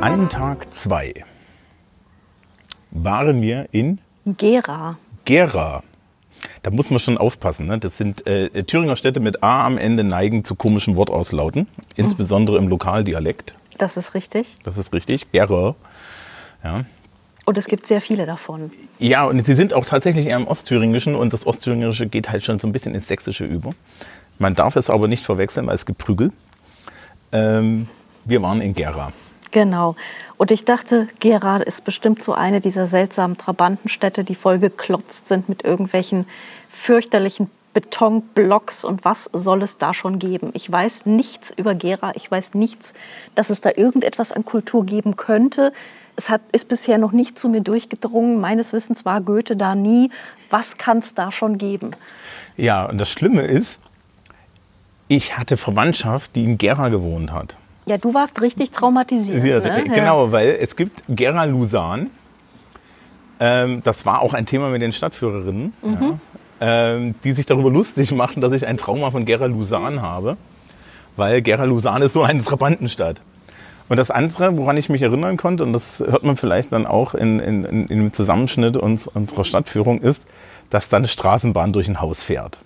An Tag 2 waren wir in Gera. Gera. Da muss man schon aufpassen. Ne? Das sind äh, Thüringer Städte mit A am Ende neigen zu komischen Wortauslauten, insbesondere im Lokaldialekt. Das ist richtig. Das ist richtig. Gera. Ja. Und es gibt sehr viele davon. ja, und sie sind auch tatsächlich eher im Ostthüringischen und das Ostthüringische geht halt schon so ein bisschen ins Sächsische über. Man darf es aber nicht verwechseln, weil es gibt Prügel. Ähm, wir waren in Gera. Genau. Und ich dachte, Gera ist bestimmt so eine dieser seltsamen Trabantenstädte, die voll geklotzt sind mit irgendwelchen fürchterlichen Betonblocks und was soll es da schon geben? Ich weiß nichts über Gera, ich weiß nichts, dass es da irgendetwas an Kultur geben könnte. Es hat, ist bisher noch nicht zu mir durchgedrungen. Meines Wissens war Goethe da nie. Was kann es da schon geben? Ja, und das Schlimme ist, ich hatte Verwandtschaft, die in Gera gewohnt hat. Ja, du warst richtig traumatisiert. Sie hat, ne? Genau, weil es gibt Gera Lusan. Ähm, das war auch ein Thema mit den Stadtführerinnen, ja, ähm, die sich darüber lustig machen, dass ich ein Trauma von Gera Lusan habe. Weil Gera Lusan ist so eine Trabantenstadt. Und das andere, woran ich mich erinnern konnte, und das hört man vielleicht dann auch in, in, in, in dem Zusammenschnitt uns, unserer Stadtführung, ist, dass da eine Straßenbahn durch ein Haus fährt.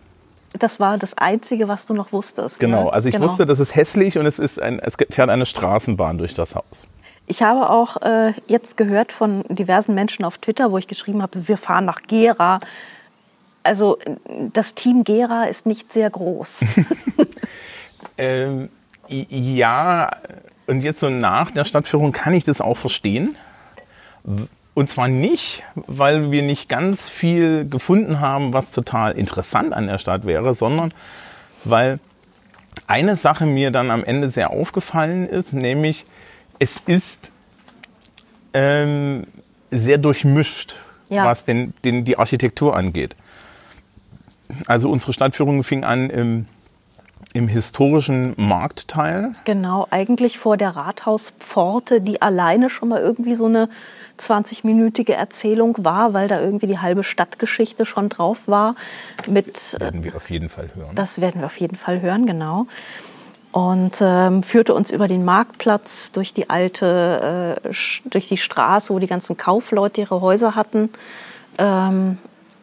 Das war das Einzige, was du noch wusstest. Genau, ne? also ich Genau. wusste, das ist hässlich und es, ist ein, es fährt eine Straßenbahn durch das Haus. Ich habe auch äh, jetzt gehört von diversen Menschen auf Twitter, wo ich geschrieben habe, wir fahren nach Gera. Also das Team Gera ist nicht sehr groß. Ähm, ja, und jetzt so nach der Stadtführung kann ich das auch verstehen. Und zwar nicht, weil wir nicht ganz viel gefunden haben, was total interessant an der Stadt wäre, sondern weil eine Sache mir dann am Ende sehr aufgefallen ist, nämlich es ist ähm, sehr durchmischt, Ja. was den, den, die Architektur angeht. Also unsere Stadtführung fing an im, im historischen Marktteil. genau, eigentlich vor der Rathauspforte, die alleine schon mal irgendwie so eine 20-minütige Erzählung war, weil da irgendwie die halbe Stadtgeschichte schon drauf war. Mit, äh, Werden wir auf jeden Fall hören. Das werden wir auf jeden Fall hören, genau. Und ähm, führte uns über den Marktplatz, durch die alte, äh, durch die Straße, wo die ganzen Kaufleute ihre Häuser hatten, ähm,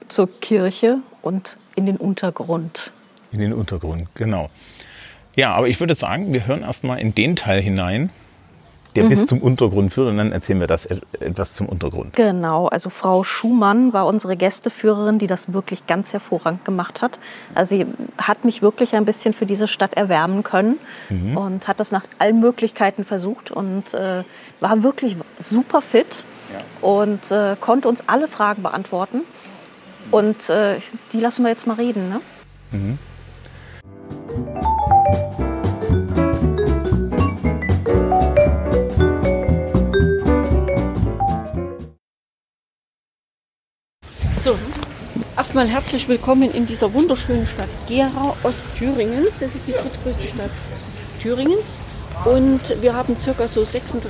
zur Kirche und in den Untergrund. In den Untergrund, genau. Ja, aber ich würde sagen, wir hören erstmal in den Teil hinein, der Mhm. bis zum Untergrund führt und dann erzählen wir das et- etwas zum Untergrund. Genau, also Frau Schumann war unsere Gästeführerin, die das wirklich ganz hervorragend gemacht hat. Also sie hat mich wirklich ein bisschen für diese Stadt erwärmen können und hat das nach allen Möglichkeiten versucht und äh, war wirklich super fit und äh, konnte uns alle Fragen beantworten. Und äh, die lassen wir jetzt mal reden. Ne? So, erstmal herzlich willkommen in dieser wunderschönen Stadt Gera, Ostthüringens. Es ist die drittgrößte Stadt Thüringens. Und wir haben ca. so 86,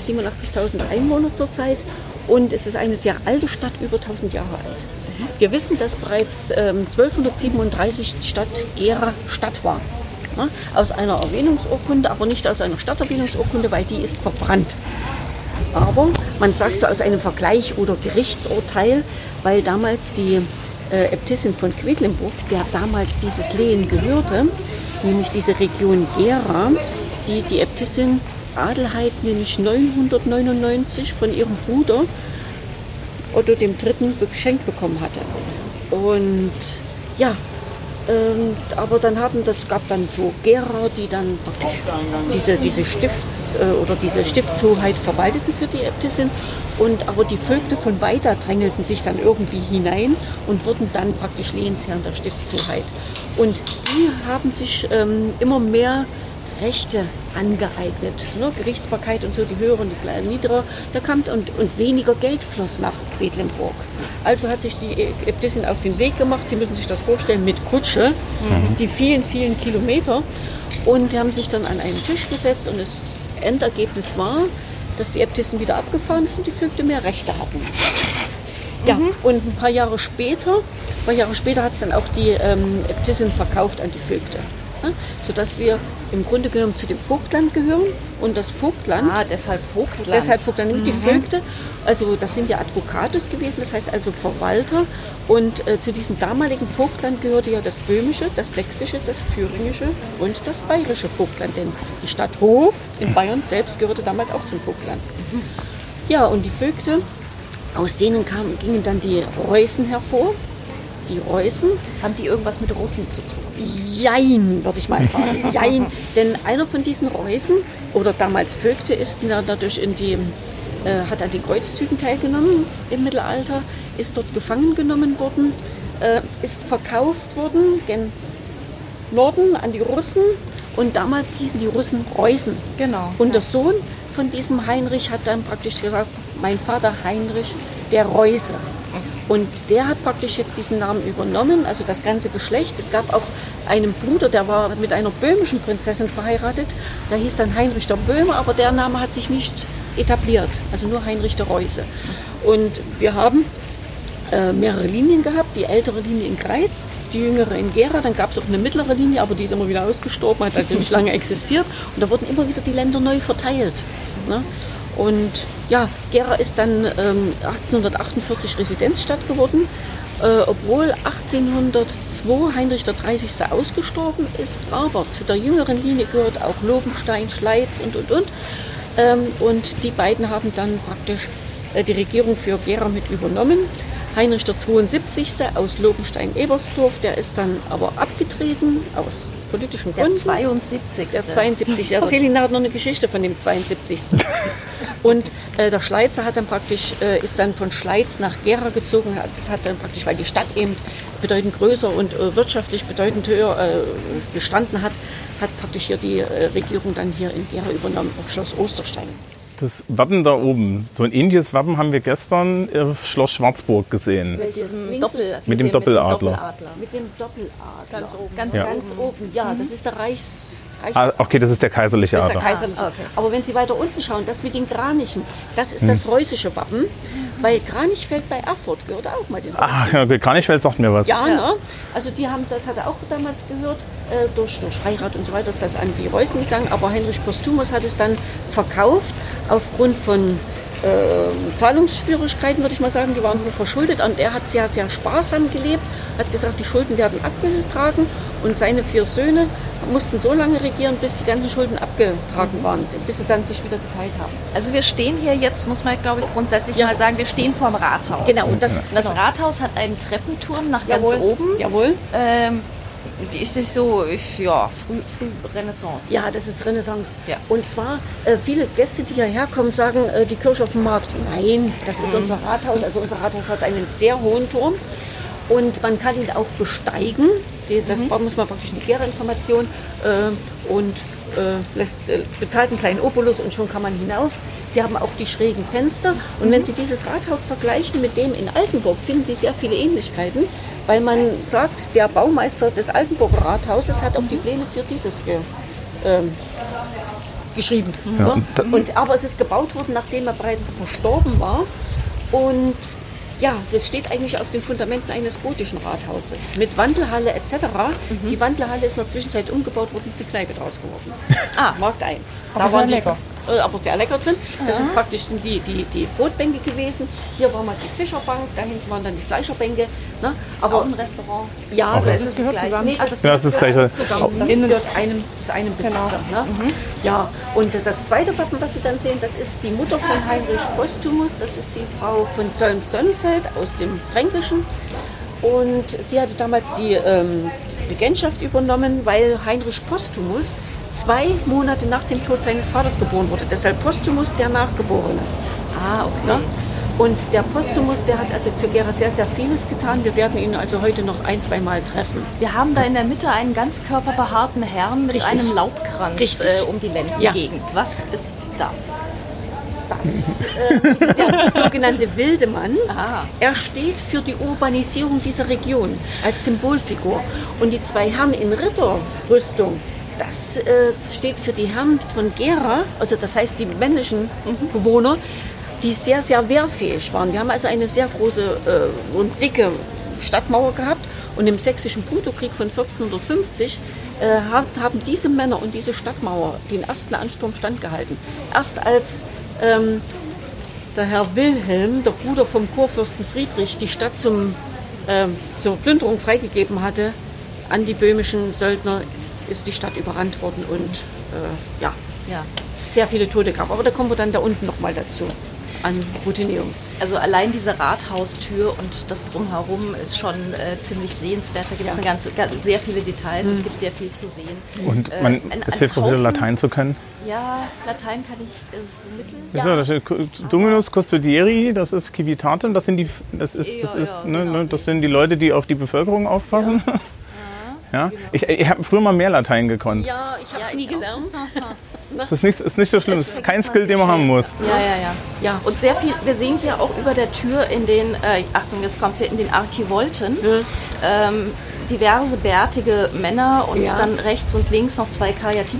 87, 87.000 Einwohner zurzeit. Und es ist eine sehr alte Stadt, über 1000 Jahre alt. Wir wissen, dass bereits ähm, 1237 die Stadt Gera Stadt war. Ja, aus einer Erwähnungsurkunde, aber nicht aus einer Stadterwähnungsurkunde, weil die ist verbrannt. Aber man sagt so aus einem Vergleich oder Gerichtsurteil, weil damals die äh, Äbtissin von Quedlinburg, der damals dieses Lehen gehörte, nämlich diese Region Gera, die die Äbtissin Adelheid nämlich 999 von ihrem Bruder Otto III. geschenkt bekommen hatte. Und ja, ähm, aber dann haben, das gab dann so Gera, die dann praktisch diese, diese Stifts- äh, oder diese Stiftshoheit verwalteten für die Äbtissin. Und aber die Vögte von weiter drängelten sich dann irgendwie hinein und wurden dann praktisch Lehensherren der Stiftshoheit. Und die haben sich ähm, immer mehr Rechte angeeignet. Ne? Gerichtsbarkeit und so, die höheren, die kleinen, niedere, da kam und, und weniger Geld floss nach Quedlinburg. Also hat sich die Äbtissin auf den Weg gemacht, Sie müssen sich das vorstellen, mit Kutsche, die vielen, vielen Kilometer. Und die haben sich dann an einen Tisch gesetzt und das Endergebnis war, dass die Äbtissen wieder abgefahren sind und die Vögte mehr Rechte hatten. Ja, und ein paar Jahre später, ein paar Jahre später hat es dann auch die ähm, Äbtissin verkauft an die Vögte. Ja, sodass wir im Grunde genommen zu dem Vogtland gehören und das Vogtland. Ah, deshalb Vogtland. Deshalb Vogtland. Und die Vögte, also das sind ja Advocatus gewesen, das heißt also Verwalter. Und äh, zu diesem damaligen Vogtland gehörte ja das böhmische, das sächsische, das thüringische und das bayerische Vogtland. Denn die Stadt Hof in Bayern selbst gehörte damals auch zum Vogtland. Ja, und die Vögte, aus denen kamen, gingen dann die Reußen hervor. Die Reußen, Haben die irgendwas mit Russen zu tun? Jein, würde ich mal sagen. Jein. Denn einer von diesen Reußen, oder damals Vögte, ist na- dadurch in die, äh, hat an den Kreuzzügen teilgenommen im Mittelalter, ist dort gefangen genommen worden, äh, ist verkauft worden gen Norden an die Russen. Und damals hießen die Russen Reußen. Genau. Und der Sohn von diesem Heinrich hat dann praktisch gesagt, mein Vater Heinrich, der Reuse. Und der hat praktisch jetzt diesen Namen übernommen, also das ganze Geschlecht. Es gab auch einen Bruder, der war mit einer böhmischen Prinzessin verheiratet. Der hieß dann Heinrich der Böhme, aber der Name hat sich nicht etabliert. Also nur Heinrich der Reuse. Und wir haben äh, mehrere Linien gehabt. Die ältere Linie in Greiz, die jüngere in Gera. Dann gab es auch eine mittlere Linie, aber die ist immer wieder ausgestorben, hat also nicht lange existiert. Und da wurden immer wieder die Länder neu verteilt. Ne? Und ja, Gera ist dann ähm, 1848 Residenzstadt geworden, äh, obwohl 1802 Heinrich der 30. ausgestorben ist. Aber zu der jüngeren Linie gehört auch Lobenstein, Schleiz und und und. Ähm, und die beiden haben dann praktisch äh, die Regierung für Gera mit übernommen. Heinrich der 72. aus Lobenstein-Ebersdorf, der ist dann aber abgetreten aus politischen Der Gründen. 72. Der 72. Ich erzähle Ihnen nachher noch eine Geschichte von dem 72. Und äh, der Schleizer hat dann praktisch, äh, ist dann von Schleiz nach Gera gezogen. Das hat dann praktisch, weil die Stadt eben bedeutend größer und äh, wirtschaftlich bedeutend höher äh, gestanden hat, hat praktisch hier die äh, Regierung dann hier in Gera übernommen auf Schloss Osterstein. Das Wappen da oben, so ein ähnliches Wappen haben wir gestern auf Schloss Schwarzburg gesehen. Mit diesem Doppel- Mit dem Doppeladler. Mit dem Doppeladler. Ganz oben. Ganz, Ja. ganz oben. Ja, das ist der Reichs. Reichs Ah, okay, das ist der kaiserliche Das ist der Adler. kaiserliche. Ah, okay. Aber wenn Sie weiter unten schauen, das mit den Kranichen, das ist das reußische Wappen, weil Kranichfeld bei Erfurt gehört auch mal den Ah, ja, okay, Kranichfeld sagt mir was. Ja, ne? Also die haben, das hat er auch damals gehört, äh, durch, durch Heirat und so weiter ist das an die Reußen gegangen, aber Heinrich Postumus hat es dann verkauft aufgrund von äh, Zahlungsschwierigkeiten, würde ich mal sagen, die waren hoch verschuldet und er hat sehr, sehr sparsam gelebt, hat gesagt, die Schulden werden abgetragen und seine vier Söhne mussten so lange regieren, bis die ganzen Schulden abgetragen waren, bis sie dann sich wieder geteilt haben. Also wir stehen hier jetzt, muss man glaube ich grundsätzlich Ja. mal sagen, wir stehen vorm Rathaus. Genau, und das, Das genau. Rathaus hat einen Treppenturm nach ganz Jawohl. oben. Jawohl. Ähm, die ist nicht so, ich, ja, früh, früh Renaissance. Ja, das ist Renaissance. Ja. Und zwar, äh, viele Gäste, die hierher kommen, sagen, äh, die Kirche auf dem Markt. Nein, das Mhm. ist unser Rathaus. Also unser Rathaus hat einen sehr hohen Turm. Und man kann ihn auch besteigen. Die, das Mhm. muss man praktisch eine Gärinformation äh, und äh, lässt, äh, bezahlt einen kleinen Opulus und schon kann man hinauf. Sie haben auch die schrägen Fenster. Und Mhm. wenn Sie dieses Rathaus vergleichen mit dem in Altenburg, finden Sie sehr viele Ähnlichkeiten, weil man sagt, der Baumeister des Altenburger Rathauses hat auch die Pläne für dieses ge, ähm, geschrieben. Ja, ne? und da- und, aber es ist gebaut worden, nachdem er bereits verstorben war. Und ja, das steht eigentlich auf den Fundamenten eines gotischen Rathauses mit Wandelhalle etc. Die Wandelhalle ist in der Zwischenzeit umgebaut worden, ist die Kneipe draus geworden. Ah. Markt 1. Aber sehr lecker. Äh, aber sehr lecker drin. Das ist praktisch sind die, die, die Brotbänke gewesen. Hier war mal die Fischerbank, da hinten waren dann die Fleischerbänke. Ne? Auch Aber ein Restaurant. ja, Okay. das Das ist gehört gleich. zusammen? Nee, das, Ja, das ist alles zusammen. Das gehört einem, ist einem Besitzer. Ne? Ja, und das zweite Wappen, was Sie dann sehen, das ist die Mutter von Heinrich Postumus. Das ist die Frau von Solm-Sonnenfeld aus dem Fränkischen. Und sie hatte damals die ähm, Regentschaft übernommen, weil Heinrich Postumus zwei Monate nach dem Tod seines Vaters geboren wurde. Deshalb Postumus der Nachgeborene. Ah, okay. Und der Postumus, der hat also für Gera sehr, sehr vieles getan. Wir werden ihn also heute noch ein, zwei Mal treffen. Wir haben da in der Mitte einen ganz körperbehaarten Herrn mit Richtig. einem Laubkranz Richtig. äh, um die Lendengegend. Was ist das? Das ist der sogenannte Wildemann. Ah. Er steht für die Urbanisierung dieser Region als Symbolfigur. Und die zwei Herren in Ritterrüstung, das äh, steht für die Herren von Gera, also das heißt die männlichen Bewohner, die sehr, sehr wehrfähig waren. Wir haben also eine sehr große äh, und dicke Stadtmauer gehabt und im sächsischen Brutokrieg von 1450 äh, haben diese Männer und diese Stadtmauer den ersten Ansturm standgehalten. Erst als ähm, der Herr Wilhelm, der Bruder vom Kurfürsten Friedrich, die Stadt zum, ähm, zur Plünderung freigegeben hatte an die böhmischen Söldner, ist, ist die Stadt überrannt worden und äh, ja, Ja. sehr viele Tote gab. Aber da kommen wir dann da unten nochmal dazu, an Routineum. Also allein diese Rathaustür und das drumherum ist schon äh, ziemlich sehenswert. Da gibt es Ja. eine ganze, ga- sehr viele Details. Es gibt sehr viel zu sehen. Und Äh, man, ein- es ein hilft auch wieder Latein zu können. Ja, Latein kann ich äh, so mittel. Da steht Dominus Custodieri, das ist Civitatem, das sind die, das ist, das Ja, ist, ja, ne, genau. ne, das sind die Leute, die auf die Bevölkerung aufpassen. Ja. Ich, ich habe früher mal mehr Latein gekonnt. Ja, ich habe es Ja, nie ich Das ist nicht, ist nicht so schlimm. Es ist kein Skill, den man haben muss. Ja, ja, ja. Ja, und sehr viel, wir sehen hier auch über der Tür in den, äh, Achtung, jetzt kommt hier in den Archivolten, ähm, diverse bärtige Männer und Ja. dann rechts und links noch zwei.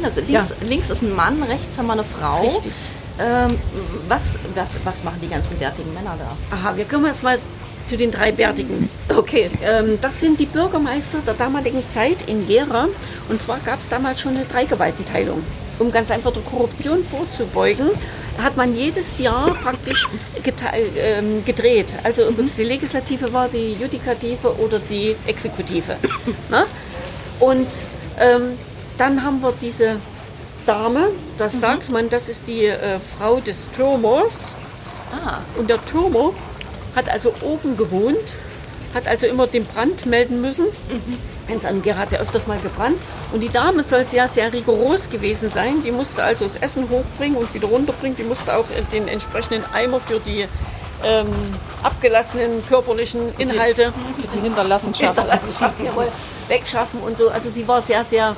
Also links, links ist ein Mann, rechts haben wir eine Frau. Richtig. Ähm, was, was, was machen die ganzen bärtigen Männer da? Aha, wir kommen jetzt mal zu den drei Bärtigen. Okay. Ähm, das sind die Bürgermeister der damaligen Zeit in Gera. Und zwar gab es damals schon eine Dreigewaltenteilung. Um ganz einfach der Korruption vorzubeugen, hat man jedes Jahr praktisch ähm, gedreht. Also ob es die Legislative war, die Judikative oder die Exekutive. Ne? Und ähm, dann haben wir diese Dame, das sagt man, das ist die äh, Frau des Türmers. Ah, Und der Türmer hat also oben gewohnt, hat also immer den Brand melden müssen. Wenn es an Gera hat ja öfters mal gebrannt. Und die Dame soll sehr, sehr rigoros gewesen sein. Die musste also das Essen hochbringen und wieder runterbringen. Die musste auch den entsprechenden Eimer für die ähm, abgelassenen körperlichen Inhalte die Hinterlassenschaft. Hinterlassenschaften jawohl, wegschaffen und so. Also sie war sehr, sehr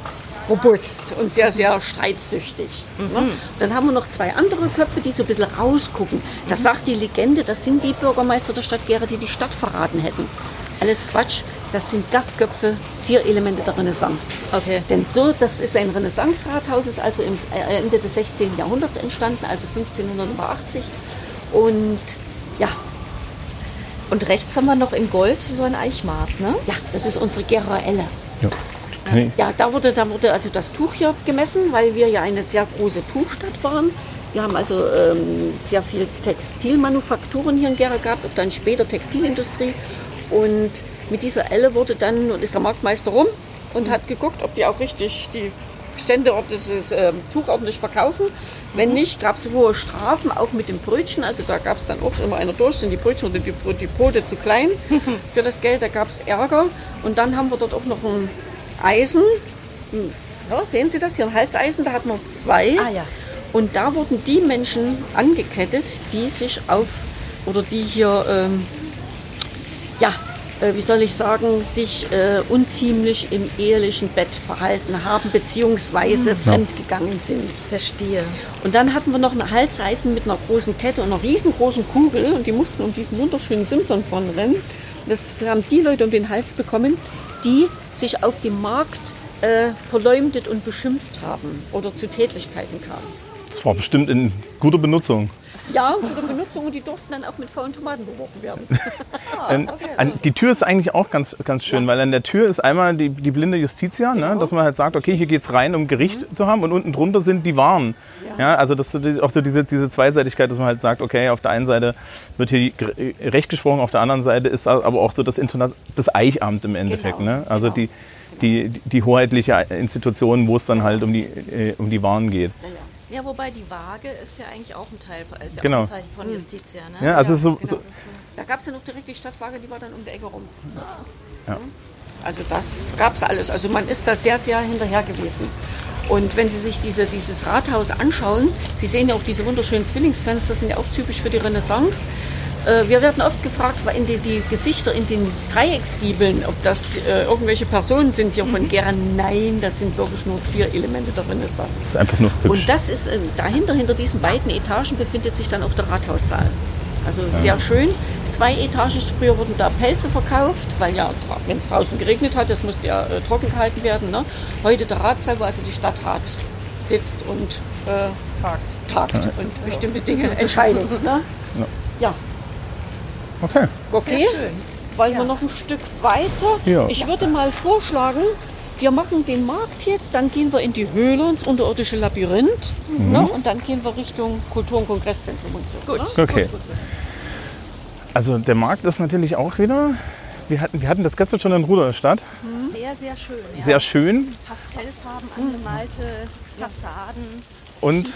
robust und sehr, sehr streitsüchtig. Ne? Dann haben wir noch zwei andere Köpfe, die so ein bisschen rausgucken. Das sagt die Legende, das sind die Bürgermeister der Stadt Gera, die die Stadt verraten hätten. Alles Quatsch, das sind Gaffköpfe, Zierelemente der Renaissance. Okay. Denn so, das ist ein Renaissance-Rathaus, ist also im äh, Ende des 16. Jahrhunderts entstanden, also 1580. Und ja, Und rechts haben wir noch in Gold so ein Eichmaß, ne? ja, das ist unsere Gera Elle. Ja. Nee. Ja, da wurde, da wurde also das Tuch hier gemessen, weil wir ja eine sehr große Tuchstadt waren. Wir haben also ähm, sehr viel Textilmanufakturen hier in Gera gehabt, und dann später Textilindustrie. Und mit dieser Elle wurde dann, und ist der Marktmeister rum und hat geguckt, ob die auch richtig die Stände dieses ähm, Tuch ordentlich verkaufen. Wenn nicht, gab es hohe Strafen, auch mit den Brötchen. Also da gab es dann auch immer einer durch, sind die Brötchen oder die, die Brote zu klein für das Geld, da gab es Ärger. Und dann haben wir dort auch noch ein Eisen. Hm, Ja, sehen Sie das hier? Ein Halseisen, da hat man zwei. Ah ja. Und da wurden die Menschen angekettet, die sich auf, oder die hier, ähm, ja, äh, wie soll ich sagen, sich äh, unziemlich im ehelichen Bett verhalten haben, beziehungsweise fremdgegangen sind. Verstehe. Und dann hatten wir noch ein Halseisen mit einer großen Kette und einer riesengroßen Kugel und die mussten um diesen wunderschönen Simsonborn rennen. Und das haben die Leute um den Hals bekommen, die sich auf dem Markt äh, verleumdet und beschimpft haben oder zu Tätlichkeiten kamen. Das war bestimmt in guter Benutzung. Ja, unter Benutzung und die durften dann auch mit faulen Tomaten beworfen werden. Ähm, an, die Tür ist eigentlich auch ganz, ganz schön, weil an der Tür ist einmal die, die blinde Justitia, ne? dass man halt sagt, okay, hier geht's rein, um Gericht zu haben und unten drunter sind die Waren. Ja. also das ist auch so diese, diese Zweiseitigkeit, dass man halt sagt, okay, auf der einen Seite wird hier Gr- Recht gesprochen, auf der anderen Seite ist aber auch so das, Interna das Eichamt im Endeffekt. Genau, Ne? Also genau. die, die, die hoheitliche Institution, wo es dann halt um die, äh, um die Waren geht. Ja, wobei die Waage ist ja eigentlich auch ein Teil, von- ist ja Genau. auch ein Zeichen von Justitia, ne? Ja, also ist so, genau. so, Da gab es ja noch direkt die Stadtwaage, die war dann um die Ecke rum. Ja. Also das gab es alles. Also man ist da sehr, sehr hinterher gewesen. Und wenn Sie sich diese, dieses Rathaus anschauen, Sie sehen ja auch diese wunderschönen Zwillingsfenster, sind ja auch typisch für die Renaissance. Äh, wir werden oft gefragt, in die, die Gesichter in den Dreiecksgiebeln, ob das äh, irgendwelche Personen sind hier von Gera. Nein, das sind wirklich nur Zierelemente der Renaissance. Das ist einfach nur hübsch. Und das ist äh, dahinter, hinter diesen beiden Etagen befindet sich dann auch der Rathaussaal. Also sehr schön. Zweietagig, früher wurden da Pelze verkauft, weil ja, wenn es draußen geregnet hat, das musste ja äh, trocken gehalten werden. Ne? Heute der Ratssaal, wo also die Stadtrat sitzt und äh, tagt, tagt und bestimmte Dinge entscheidet. Ne? Ja, Okay. okay. Wollen wir noch ein Stück weiter? Ja. Ich würde mal vorschlagen, wir machen den Markt jetzt, dann gehen wir in die Höhle, ins unterirdische Labyrinth ne? und dann gehen wir Richtung Kultur- und Kongresszentrum und so. Gut. Okay. Also der Markt ist natürlich auch wieder. Wir hatten, wir hatten das gestern schon in Rudolstadt. Sehr, sehr schön. Ja. Sehr schön. Pastellfarben angemalte Fassaden. Und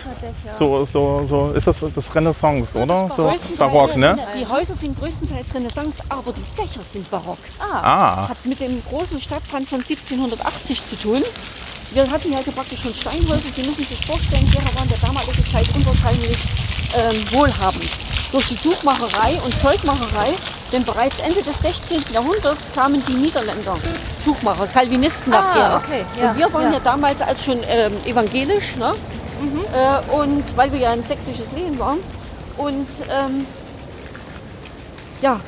so, so, so ist das das Renaissance, oder? So Größtenteils- barock, ne? Die Häuser sind größtenteils Renaissance, aber die Dächer sind barock. Ah, Hat mit dem großen Stadtbrand von 1780 zu tun. Wir hatten ja also praktisch schon Steinhäuser. Sie müssen sich vorstellen, Gera war in der damaligen Zeit unwahrscheinlich ähm, wohlhabend. Durch die Tuchmacherei und Zeugmacherei, denn bereits Ende des 16. Jahrhunderts kamen die Niederländer Tuchmacher, Calvinisten nach Ah, Gera. okay, ja, und wir waren ja, ja. damals als schon ähm, evangelisch, ne? Äh, und weil wir ja ein sächsisches Lehen waren. Und ähm, ja,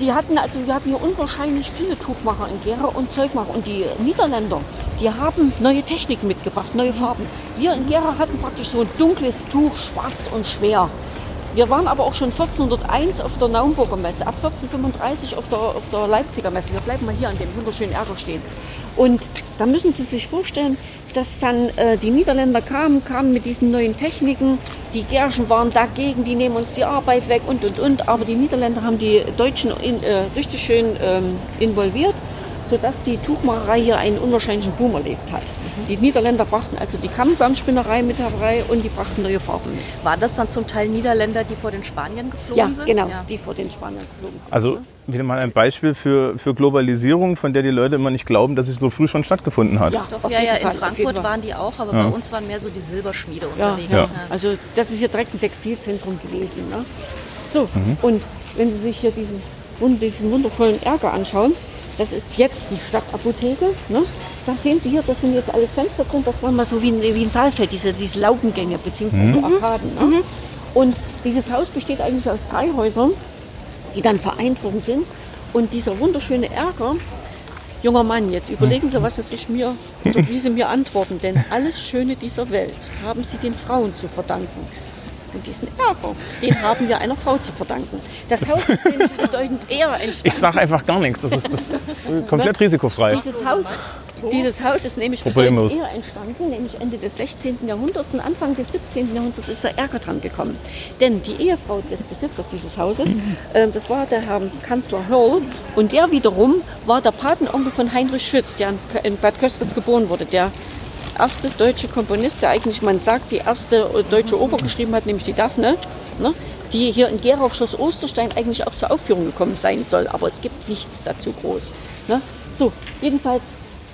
die hatten also, wir hatten hier unwahrscheinlich viele Tuchmacher in Gera und Zeugmacher. Und die Niederländer, die haben neue Techniken mitgebracht, neue Farben. Wir in Gera hatten praktisch so ein dunkles Tuch, schwarz und schwer. Wir waren aber auch schon 1401 auf der Naumburger Messe, ab 1435 auf der, auf der Leipziger Messe. Wir bleiben mal hier an dem wunderschönen Ärger stehen. Und da müssen Sie sich vorstellen, dass dann äh, die Niederländer kamen, kamen mit diesen neuen Techniken. Die Gerschen waren dagegen, die nehmen uns die Arbeit weg und und und. Aber die Niederländer haben die Deutschen in, äh, richtig schön ähm, involviert, sodass die Tuchmacherei hier einen unwahrscheinlichen Boom erlebt hat. Die Niederländer brachten also die Kammgarnspinnerei mit herbei und die brachten neue Farben mit. Waren das dann zum Teil Niederländer, die vor den Spaniern geflogen Ja, sind? genau, Ja. die vor den Spaniern geflogen sind. also wieder mal ein Beispiel für, für Globalisierung, von der die Leute immer nicht glauben, dass sie so früh schon stattgefunden hat. Ja, Doch, auf ja, jeden ja, in Fall, Frankfurt waren die auch, aber Ja. bei uns waren mehr so die Silberschmiede unterwegs. ja. Ja. Also das ist hier direkt ein Textilzentrum gewesen. Ne? So, und wenn Sie sich hier dieses, diesen wundervollen Ärger anschauen, das ist jetzt die Stadtapotheke. Ne? Da sehen Sie hier, das sind jetzt alles Fenster drin. Das war mal so wie ein, wie ein Saalfeld, diese, diese Laubengänge bzw. Arkaden. Ne? Und dieses Haus besteht eigentlich aus drei Häusern, die dann vereint worden sind. Und dieser wunderschöne Ärger, junger Mann, jetzt überlegen Sie, was Sie sich mir, oder wie Sie mir antworten, denn alles Schöne dieser Welt haben Sie den Frauen zu verdanken. Und diesen Ärger, den haben wir einer Frau zu verdanken. Das Haus ist nämlich bedeutend eher entstanden. Ich sage einfach gar nichts. Das ist, das ist äh, komplett risikofrei. Dieses Haus, dieses Haus ist nämlich Problemlos. bedeutend eher entstanden, nämlich Ende des 16. Jahrhunderts und Anfang des 17. Jahrhunderts ist der Ärger dran gekommen. Denn die Ehefrau des Besitzers dieses Hauses, ähm, das war der Herr Kanzler Hörl und der wiederum war der Patenonkel von Heinrich Schütz, der in- in Bad Köstritz geboren wurde, der erste deutsche Komponist, der eigentlich, man sagt, die erste deutsche Oper geschrieben hat, nämlich die Daphne, ne, die hier in Gera Schloss Osterstein eigentlich auch zur Aufführung gekommen sein soll. Aber es gibt nichts dazu groß. Ne? So, jedenfalls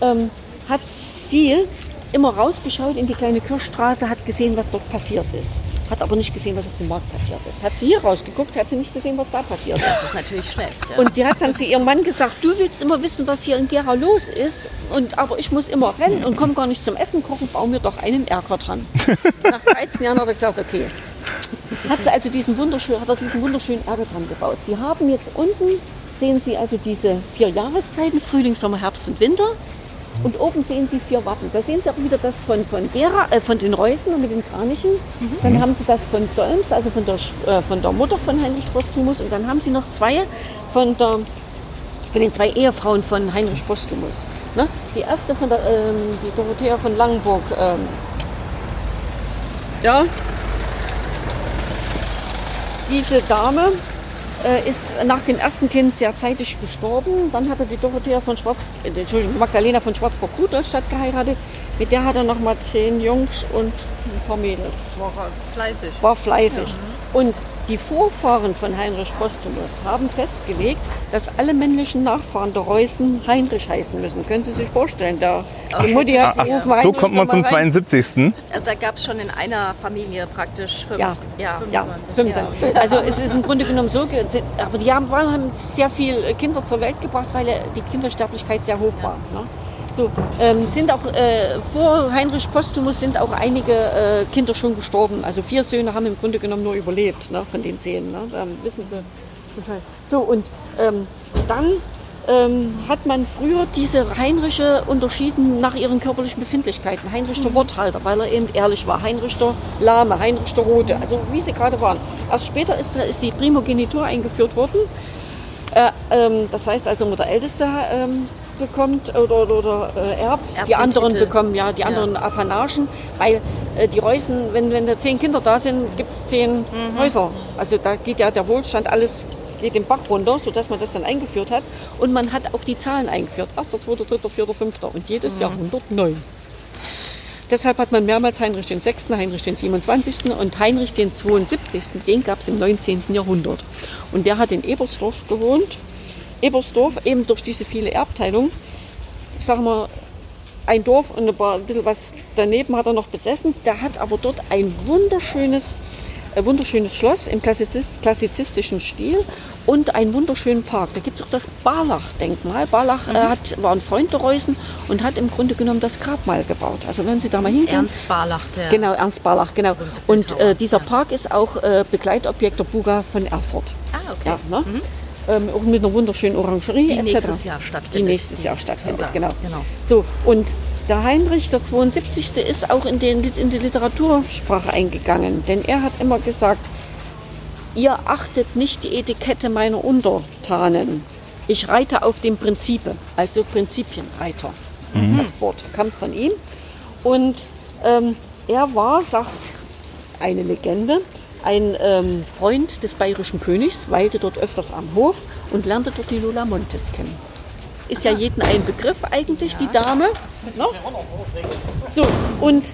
ähm, hat sie immer rausgeschaut in die kleine Kirchstraße, hat gesehen, was dort passiert ist. Hat aber nicht gesehen, was auf dem Markt passiert ist. Hat sie hier rausgeguckt, hat sie nicht gesehen, was da passiert ist. Das ist natürlich schlecht. Ja. Und sie hat dann zu ihrem Mann gesagt, du willst immer wissen, was hier in Gera los ist, und, aber ich muss immer rennen und komme gar nicht zum Essen kochen, bau mir doch einen Erker dran. Nach 13 Jahren hat er gesagt, okay. Hat sie also diesen wunderschönen, hat er diesen wunderschönen Erker dran gebaut. Sie haben jetzt unten, sehen Sie also diese vier Jahreszeiten, Frühling, Sommer, Herbst und Winter. Und oben sehen Sie vier Wappen. Da sehen Sie auch wieder das von, von Gera, äh, von den Reusen und mit den Kranichen. Dann haben Sie das von Solms, also von der, äh, von der Mutter von Heinrich Postumus. Und dann haben Sie noch zwei von, der, von den zwei Ehefrauen von Heinrich Postumus. Ne? Die erste von der, ähm, die Dorothea von Langenburg. Ähm, ja. Diese Dame ist nach dem ersten Kind sehr zeitig gestorben. Dann hat er die Dorothea von Schwarz, äh, Entschuldigung, Magdalena von Schwarzburg-Rudolstadt geheiratet. Mit der hat er noch mal zehn Jungs und ein paar Mädels. war fleißig. War fleißig. Und die Vorfahren von Heinrich Postumus haben festgelegt, dass alle männlichen Nachfahren der Reußen Heinrich heißen müssen. Können Sie sich vorstellen? Der, die Mutti hat Ach, gerufen, so Heinrich, kommt man zum mal rein. 72. Also da gab es schon in einer Familie praktisch Ja, 25, ja, ja, 25. 25. Also es ist im Grunde genommen so, aber die haben, haben sehr viele Kinder zur Welt gebracht, weil die Kindersterblichkeit sehr hoch war. Ne? So, ähm, sind auch äh, vor Heinrich Postumus sind auch einige äh, Kinder schon gestorben. Also vier Söhne haben im Grunde genommen nur überlebt ne, von den zehn. Ne? Da wissen Sie Bescheid. So und ähm, dann ähm, hat man früher diese Heinriche unterschieden nach ihren körperlichen Befindlichkeiten. Heinrich der Worthalter, weil er eben ehrlich war. Heinrich der Lahme, Heinrich der Rote, also wie sie gerade waren. Erst später ist, ist die Primogenitur eingeführt worden. Äh, ähm, das heißt also, nur der Älteste ähm, bekommt oder, oder, äh, erbt, Erbt die anderen Titel. bekommen ja die Ja. anderen Apanagen, weil äh, die Reußen, wenn, wenn da zehn Kinder da sind, gibt es zehn Mhm. Häuser. Also da geht ja der Wohlstand alles geht den Bach runter, sodass man das dann eingeführt hat. Und man hat auch die Zahlen eingeführt. Erster, zweiter, dritter, vierter, fünfter und jedes Mhm. Jahrhundert neu. Deshalb hat man mehrmals Heinrich den 6., Heinrich den 27. und Heinrich den 72. Den gab es im 19. Jahrhundert. Und der hat in Ebersdorf gewohnt. Ebersdorf, eben durch diese viele Erbteilung, ich sage mal, ein Dorf und ein, paar, ein bisschen was daneben hat er noch besessen. Der hat aber dort ein wunderschönes, äh, wunderschönes Schloss im klassizist, klassizistischen Stil und einen wunderschönen Park. Da gibt es auch das Barlach-Denkmal. Barlach äh, hat, war ein Freund der Reußen und hat im Grunde genommen das Grabmal gebaut. Also wenn Sie da mal hingehen, Ernst Barlach, der Genau, Ernst Barlach, genau. Und äh, dieser. Park ist auch äh, Begleitobjekt der Buga von Erfurt. Ah, okay. Ja, ne? Ähm, auch mit einer wunderschönen Orangerie Die etc. nächstes Jahr stattfindet. Die nächstes Jahr stattfindet, Ja, genau. genau. So, und der Heinrich, der 72. ist auch in, den, in die Literatursprache eingegangen, denn er hat immer gesagt, ihr achtet nicht die Etikette meiner Untertanen. Ich reite auf dem Prinzipe, also Prinzipienreiter. Das Wort kommt von ihm. Und ähm, er war, sagt eine Legende, ein ähm, Freund des bayerischen Königs, weilte dort öfters am Hof und lernte dort die Lola Montes kennen. Ist ja jedem ein Begriff eigentlich, die Dame. Ne? So, und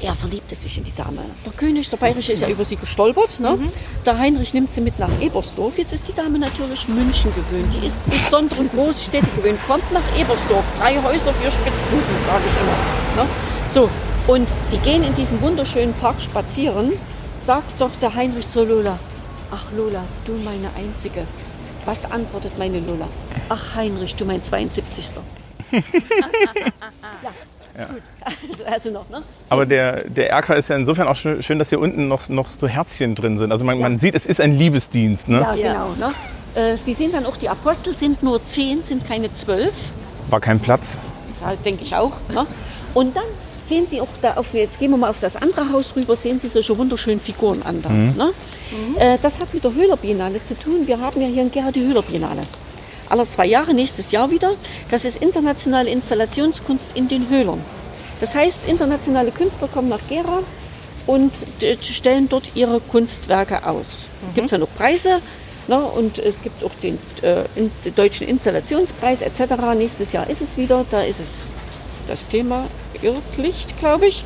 er verliebte sich in die Dame. Der König, der Bayerische, ist ja über sie gestolpert. Ne? Der Heinrich nimmt sie mit nach Ebersdorf. Jetzt ist die Dame natürlich München gewöhnt. Die ist besonderen Großstädte gewöhnt. Kommt nach Ebersdorf. Drei Häuser, vier Spitzbuben, sage ich immer. Ne? So, und die gehen in diesem wunderschönen Park spazieren. Sagt doch der Heinrich zur Lola, ach Lola, du meine Einzige. Was antwortet meine Lola? Ach Heinrich, du mein 72. ja, gut. Also, also noch, ne? Aber der, der Erker ist ja insofern auch schön, schön, dass hier unten noch, noch so Herzchen drin sind. Also man, man sieht, es ist ein Liebesdienst. Ne? Ja, Ja. genau. Ne? Äh, Sie sehen dann auch, die Apostel sind nur zehn, sind keine zwölf. War kein Platz. Das denke ich auch. Ne? Und dann sehen Sie auch da auf, jetzt gehen wir mal auf das andere Haus rüber, sehen Sie solche wunderschönen Figuren an. Da, ne? Äh, das hat mit der Höhler Biennale zu tun. Wir haben ja hier in Gera die Höhler Biennale. Alle zwei Jahre, nächstes Jahr wieder. Das ist internationale Installationskunst in den Höhlern. Das heißt, internationale Künstler kommen nach Gera und stellen dort ihre Kunstwerke aus. Gibt es ja noch Preise ne? und es gibt auch den, äh, in, den deutschen Installationspreis etc. Nächstes Jahr ist es wieder, da ist es das Thema Irrlicht, glaube ich.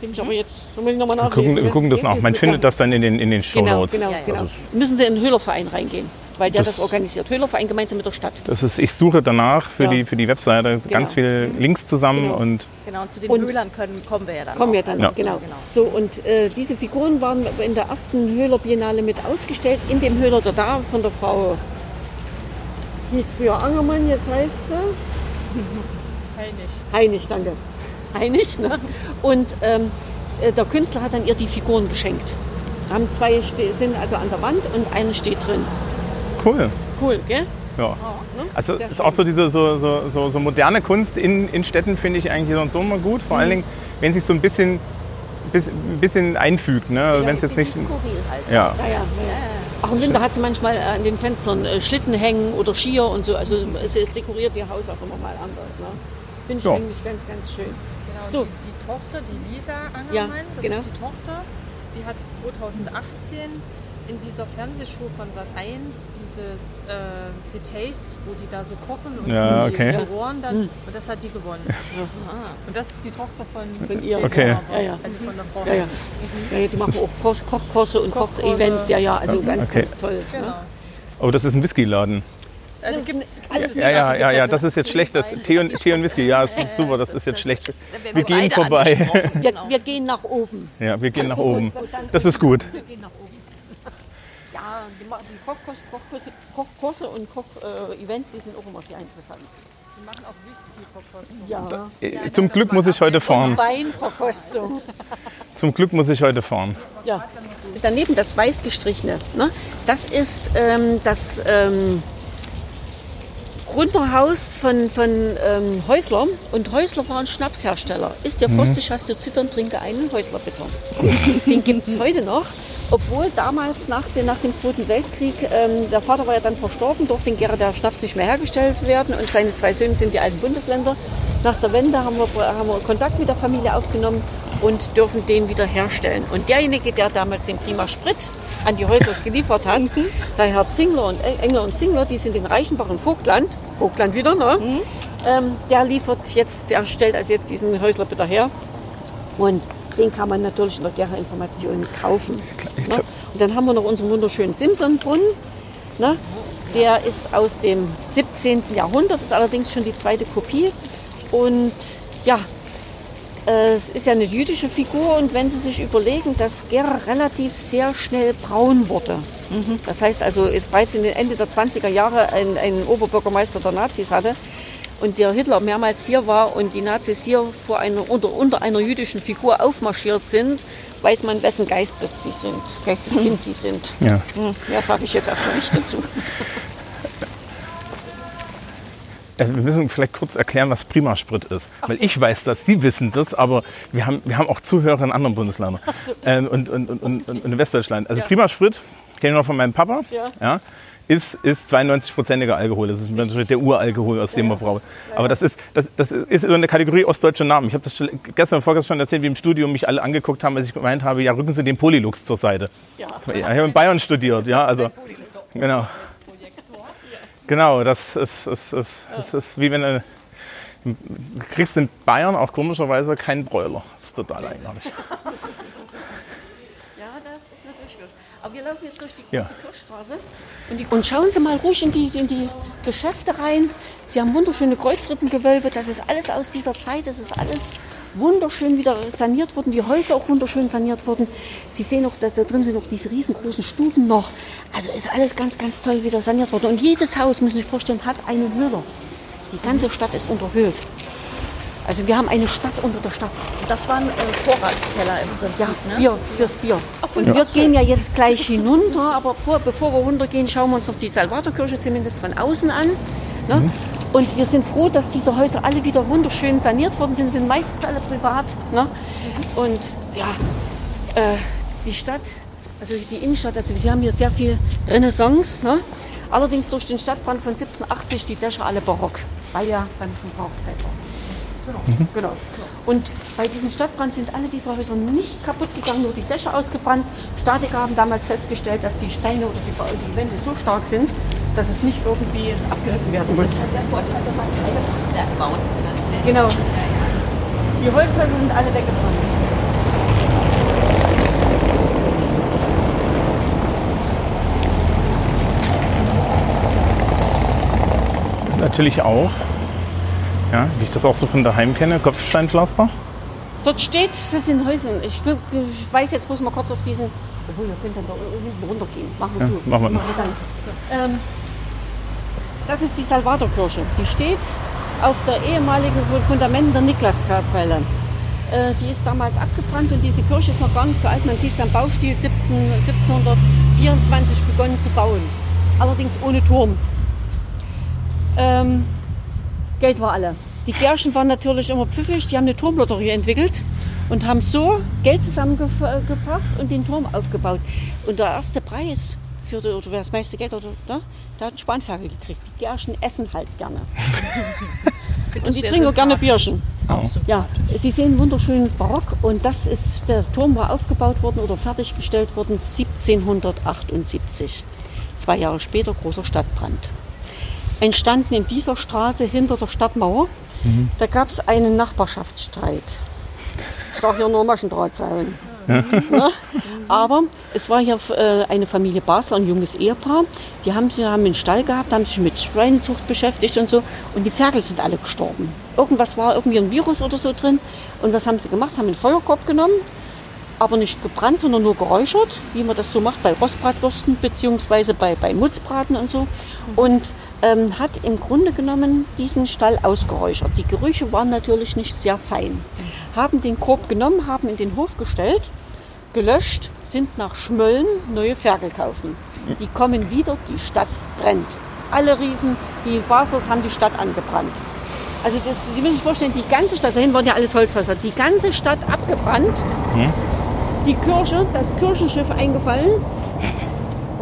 Bin ich aber jetzt, so muss ich nochmal Wir nachlesen. gucken, wir gucken das nach. Man findet das dann in den, in den Show Genau, Notes. genau, Ja, ja. genau. Also Müssen Sie in den Höhlerverein reingehen, weil der das, Das- organisiert. Höhlerverein gemeinsam mit der Stadt. das ist, ich suche danach für, Ja. die, für die Webseite ganz viele Links zusammen Genau. und Genau, und zu den Und- Höhlern können, kommen wir ja dann. Kommen wir auch. dann, Ja. genau. So, und äh, diese Figuren waren in der ersten Höhler Biennale mit ausgestellt, in dem Höhler der da von der Frau, hieß früher Angermann, jetzt heißt sie Heilig. Heinig, danke. Heinig, ne? Und ähm, äh, der Künstler hat dann ihr die Figuren geschenkt. Haben zwei sind also an der Wand und eine steht drin. cool. Cool, gell? Ja. Ne? Also Sehr ist schön. auch so diese so, so, so, so moderne Kunst in, in Städten finde ich eigentlich so und so immer gut. Vor Mhm. allen Dingen, wenn sich so ein bisschen, bis- ein bisschen einfügt. Ne? Also wenn es jetzt nicht. Skurril halt. Ja. Ja, ja, ja. Auch im Winter hat sie manchmal äh, an den Fenstern äh, Schlitten hängen oder Skier und so. Also es es dekoriert ihr Haus auch immer mal anders. Ne? Finde ich Ja. eigentlich ganz, ganz schön. Genau, So. die, die Tochter, die Lisa Ja, Angermann, das genau. ist die Tochter, die hat 2018 in dieser Fernsehshow von Sat 1, dieses äh, The Taste, wo die da so kochen und Ja, die okay. rohren dann. Und das hat die gewonnen. Und das ist die Tochter von, Von ihr. Okay. Ja, ja. Also von der Frau. Ja, ja. ja, ja die machen auch Koch, Kochkurse und. Koch-Events. Ja, ja, also ganz, Okay. ganz toll. Genau. Ne? Oh, das ist ein Whiskyladen. Äh, da gibt's Alles Ja, ja, ja, ja, das ist jetzt schlecht. Das Tee und, Tee und Whisky, ja, das ist super, das ist jetzt schlecht. Wir gehen vorbei. Wir, wir gehen nach oben. Ja, wir gehen nach oben. Das ist gut. Wir gehen nach oben. Ja, die, die Kochkurse, Kochkurse, Kochkurse und Koch-Events, die sind auch immer sehr interessant. Die machen auch Whisky-Verkostung. Ja. Äh, Zum Glück muss ich heute fahren. Weinverkostung. Zum Glück muss ich heute fahren. Ja. Daneben das weiß gestrichene. Ne? Das ist ähm, das ähm, Gründerhaus von, von ähm, Häusler. Und Häusler war ein Schnapshersteller. Ist der frostig, hast du zittern, trinke einen Häusler bitte. Den gibt es heute noch. Obwohl damals nach, den, nach dem Zweiten Weltkrieg, ähm, der Vater war ja dann verstorben, durfte in Gera der Schnaps nicht mehr hergestellt werden und seine zwei Söhne sind die alten Bundesländer. Nach der Wende haben wir, haben wir Kontakt mit der Familie aufgenommen und dürfen den wieder herstellen. Und derjenige, der damals den Prima Sprit an die Häuslers geliefert hat, der Herr Zingler und Engler und Zingler, die sind in Reichenbach und Vogtland, Vogtland wieder, ne? Ähm, der liefert jetzt, der stellt also jetzt diesen Häusler bitte her. Und den kann man natürlich in der Gera Information kaufen. Ne? Und dann haben wir noch unseren wunderschönen Simsonbrunnen. Ne? Der ist aus dem 17. Jahrhundert, ist allerdings schon die zweite Kopie. Und ja, äh, es ist ja eine jüdische Figur und wenn Sie sich überlegen, dass Gera relativ sehr schnell braun wurde. Das heißt also, bereits in den Ende der 20er Jahre ein, ein Oberbürgermeister der Nazis hatte und der Hitler mehrmals hier war und die Nazis hier vor einer, unter, unter einer jüdischen Figur aufmarschiert sind, weiß man, wessen Geistes sie sind, Geisteskind sie sind. Ja. Hm, Mehr sage ich jetzt erstmal nicht dazu. Äh, Wir müssen vielleicht kurz erklären, was Primasprit ist. Weil ich weiß das, Sie wissen das, aber wir haben, wir haben auch Zuhörer in anderen Bundesländern ähm, und, und, und, und, und in Westdeutschland. Also Primasprit, kenne ich noch von meinem Papa, Ja. ist, ist 92-prozentiger Alkohol. Das ist natürlich der Uralkohol, aus dem man braucht. Aber das ist, das, das ist über eine Kategorie ostdeutscher Namen. Ich habe das gestern vorgestern schon erzählt, wie im Studium mich alle angeguckt haben, als ich gemeint habe, ja, rücken Sie den Polylux zur Seite. Ja. Ich habe in Bayern studiert, ja, also genau. Genau, das ist, ist, ist, ist, ist wie wenn du, du kriegst in Bayern auch komischerweise keinen Bräuler. Das ist total eigenartig. Ja, das ist natürlich schwierig. Aber wir laufen jetzt durch die Ja. große Kirchstraße. Und, die, und schauen Sie mal ruhig in die, in die Geschäfte rein. Sie haben wunderschöne Kreuzrippengewölbe. Das ist alles aus dieser Zeit. Das ist alles wunderschön wieder saniert worden. Die Häuser auch wunderschön saniert worden. Sie sehen auch, da, da drin sind noch diese riesengroßen Stuben noch. Also ist alles ganz, ganz toll wieder saniert worden. Und jedes Haus, müssen Sie sich vorstellen, hat eine Höhle. Die ganze Stadt ist unterhöhlt. Also wir haben eine Stadt unter der Stadt. Das war ein äh, Vorratskeller im Prinzip, Ja, ne? Bier, fürs Bier. Und wir gehen ja jetzt gleich hinunter, aber vor, bevor wir runtergehen, schauen wir uns noch die Salvatorkirche zumindest von außen an. Ne? Und wir sind froh, dass diese Häuser alle wieder wunderschön saniert worden sind, sind meistens alle privat. Ne? Und ja, äh, die Stadt, also die Innenstadt, also wir haben hier sehr viel Renaissance. Ne? Allerdings durch den Stadtbrand von 1780 die Dächer alle barock, weil ja dann schon Barockzeit war. Genau. Und bei diesem Stadtbrand sind alle diese Häuser nicht kaputt gegangen, nur die Dächer ausgebrannt. Statiker haben damals festgestellt, dass die Steine oder die, die Wände so stark sind, dass es nicht irgendwie abgerissen werden muss. der Vorteil, wenn man keine Fachwerk bauen kann. Genau. Die Holzhäuser sind alle weggebrannt. Natürlich auch, ja, wie ich das auch so von daheim kenne, Kopfsteinpflaster. Dort steht, das sind Häuser. Ich, ich weiß jetzt, muss mal kurz auf diesen. Obwohl, wir können dann da hinten runtergehen. Machen wir Ja, machen wir dann. Ähm, das ist die Salvatorkirche. Die steht auf der ehemaligen Fundament der Niklaskapelle. Äh, die ist damals abgebrannt und diese Kirche ist noch gar nicht so alt. Man sieht es am Baustil 17, 1724 begonnen zu bauen. Allerdings ohne Turm. Ähm, Geld war alle. Die Gerschen waren natürlich immer pfiffig, die haben eine Turmlotterie entwickelt und haben so Geld zusammengebracht und den Turm aufgebaut. Und der erste Preis für die, oder wer das meiste Geld oder da, der hat einen Spanferkel gekriegt. Die Gerschen essen halt gerne. und die trinken auch gerne. Bierchen. Ja, Sie sehen wunderschönen Barock und das ist, der Turm war aufgebaut worden oder fertiggestellt worden 1778. Zwei Jahre später großer Stadtbrand. Entstanden in dieser Straße hinter der Stadtmauer, da gab es einen Nachbarschaftsstreit. Ich sage ja nur Maschendrahtzaun. Ne? Aber es war hier äh, eine Familie Basler, ein junges Ehepaar. Die haben, sie haben einen Stall gehabt, haben sich mit Schweinezucht beschäftigt und so. Und die Ferkel sind alle gestorben. Irgendwas war, irgendwie ein Virus oder so drin. Und was haben sie gemacht? Haben einen Feuerkorb genommen, aber nicht gebrannt, sondern nur geräuchert, wie man das so macht bei Rostbratwürsten beziehungsweise bei, bei Mutzbraten und so. Und ähm, hat im Grunde genommen diesen Stall ausgeräuchert. Die Gerüche waren natürlich nicht sehr fein. Haben den Korb genommen, haben in den Hof gestellt, gelöscht, sind nach Schmölln neue Ferkel kaufen. Die kommen wieder, die Stadt brennt. Alle riefen, die Baslers haben die Stadt angebrannt. Also das, Sie müssen sich vorstellen, die ganze Stadt, dahin waren ja alles Holzhäuser, die ganze Stadt abgebrannt. Die Kirche, das Kirchenschiff eingefallen.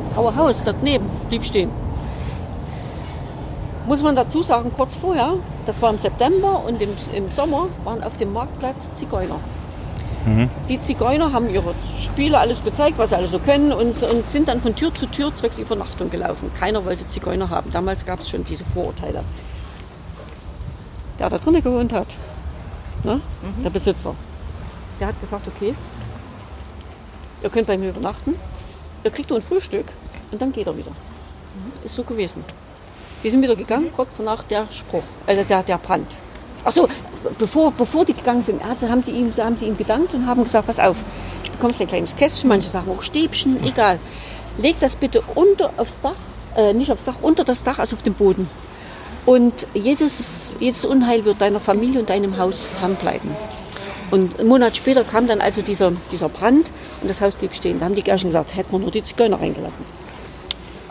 Das graue Haus dort neben blieb stehen. Muss man dazu sagen, kurz vorher, das war im September und im, im Sommer, waren auf dem Marktplatz Zigeuner. Die Zigeuner haben ihre Spiele alles gezeigt, was sie alle so können und, und sind dann von Tür zu Tür zwecks Übernachtung gelaufen. Keiner wollte Zigeuner haben. Damals gab es schon diese Vorurteile. Der da drinnen gewohnt hat, ne? der Besitzer, der hat gesagt, okay, ihr könnt bei mir übernachten, ihr kriegt nur ein Frühstück und dann geht er wieder. Ist so gewesen. Die sind wieder gegangen, kurz danach der Spruch, also der, der Brand. Achso, bevor, bevor die gegangen sind, haben, die ihm, haben sie ihm gedankt und haben gesagt, pass auf, du bekommst ein kleines Kästchen, manche sagen auch Stäbchen, egal. Leg das bitte unter aufs Dach, äh, nicht aufs Dach, unter das Dach, also auf den Boden. Und jedes, jedes Unheil wird deiner Familie und deinem Haus fernbleiben. Und einen Monat später kam dann also dieser, dieser Brand und das Haus blieb stehen. Da haben die Gärchen gesagt, hätten wir nur die Zigeuner reingelassen.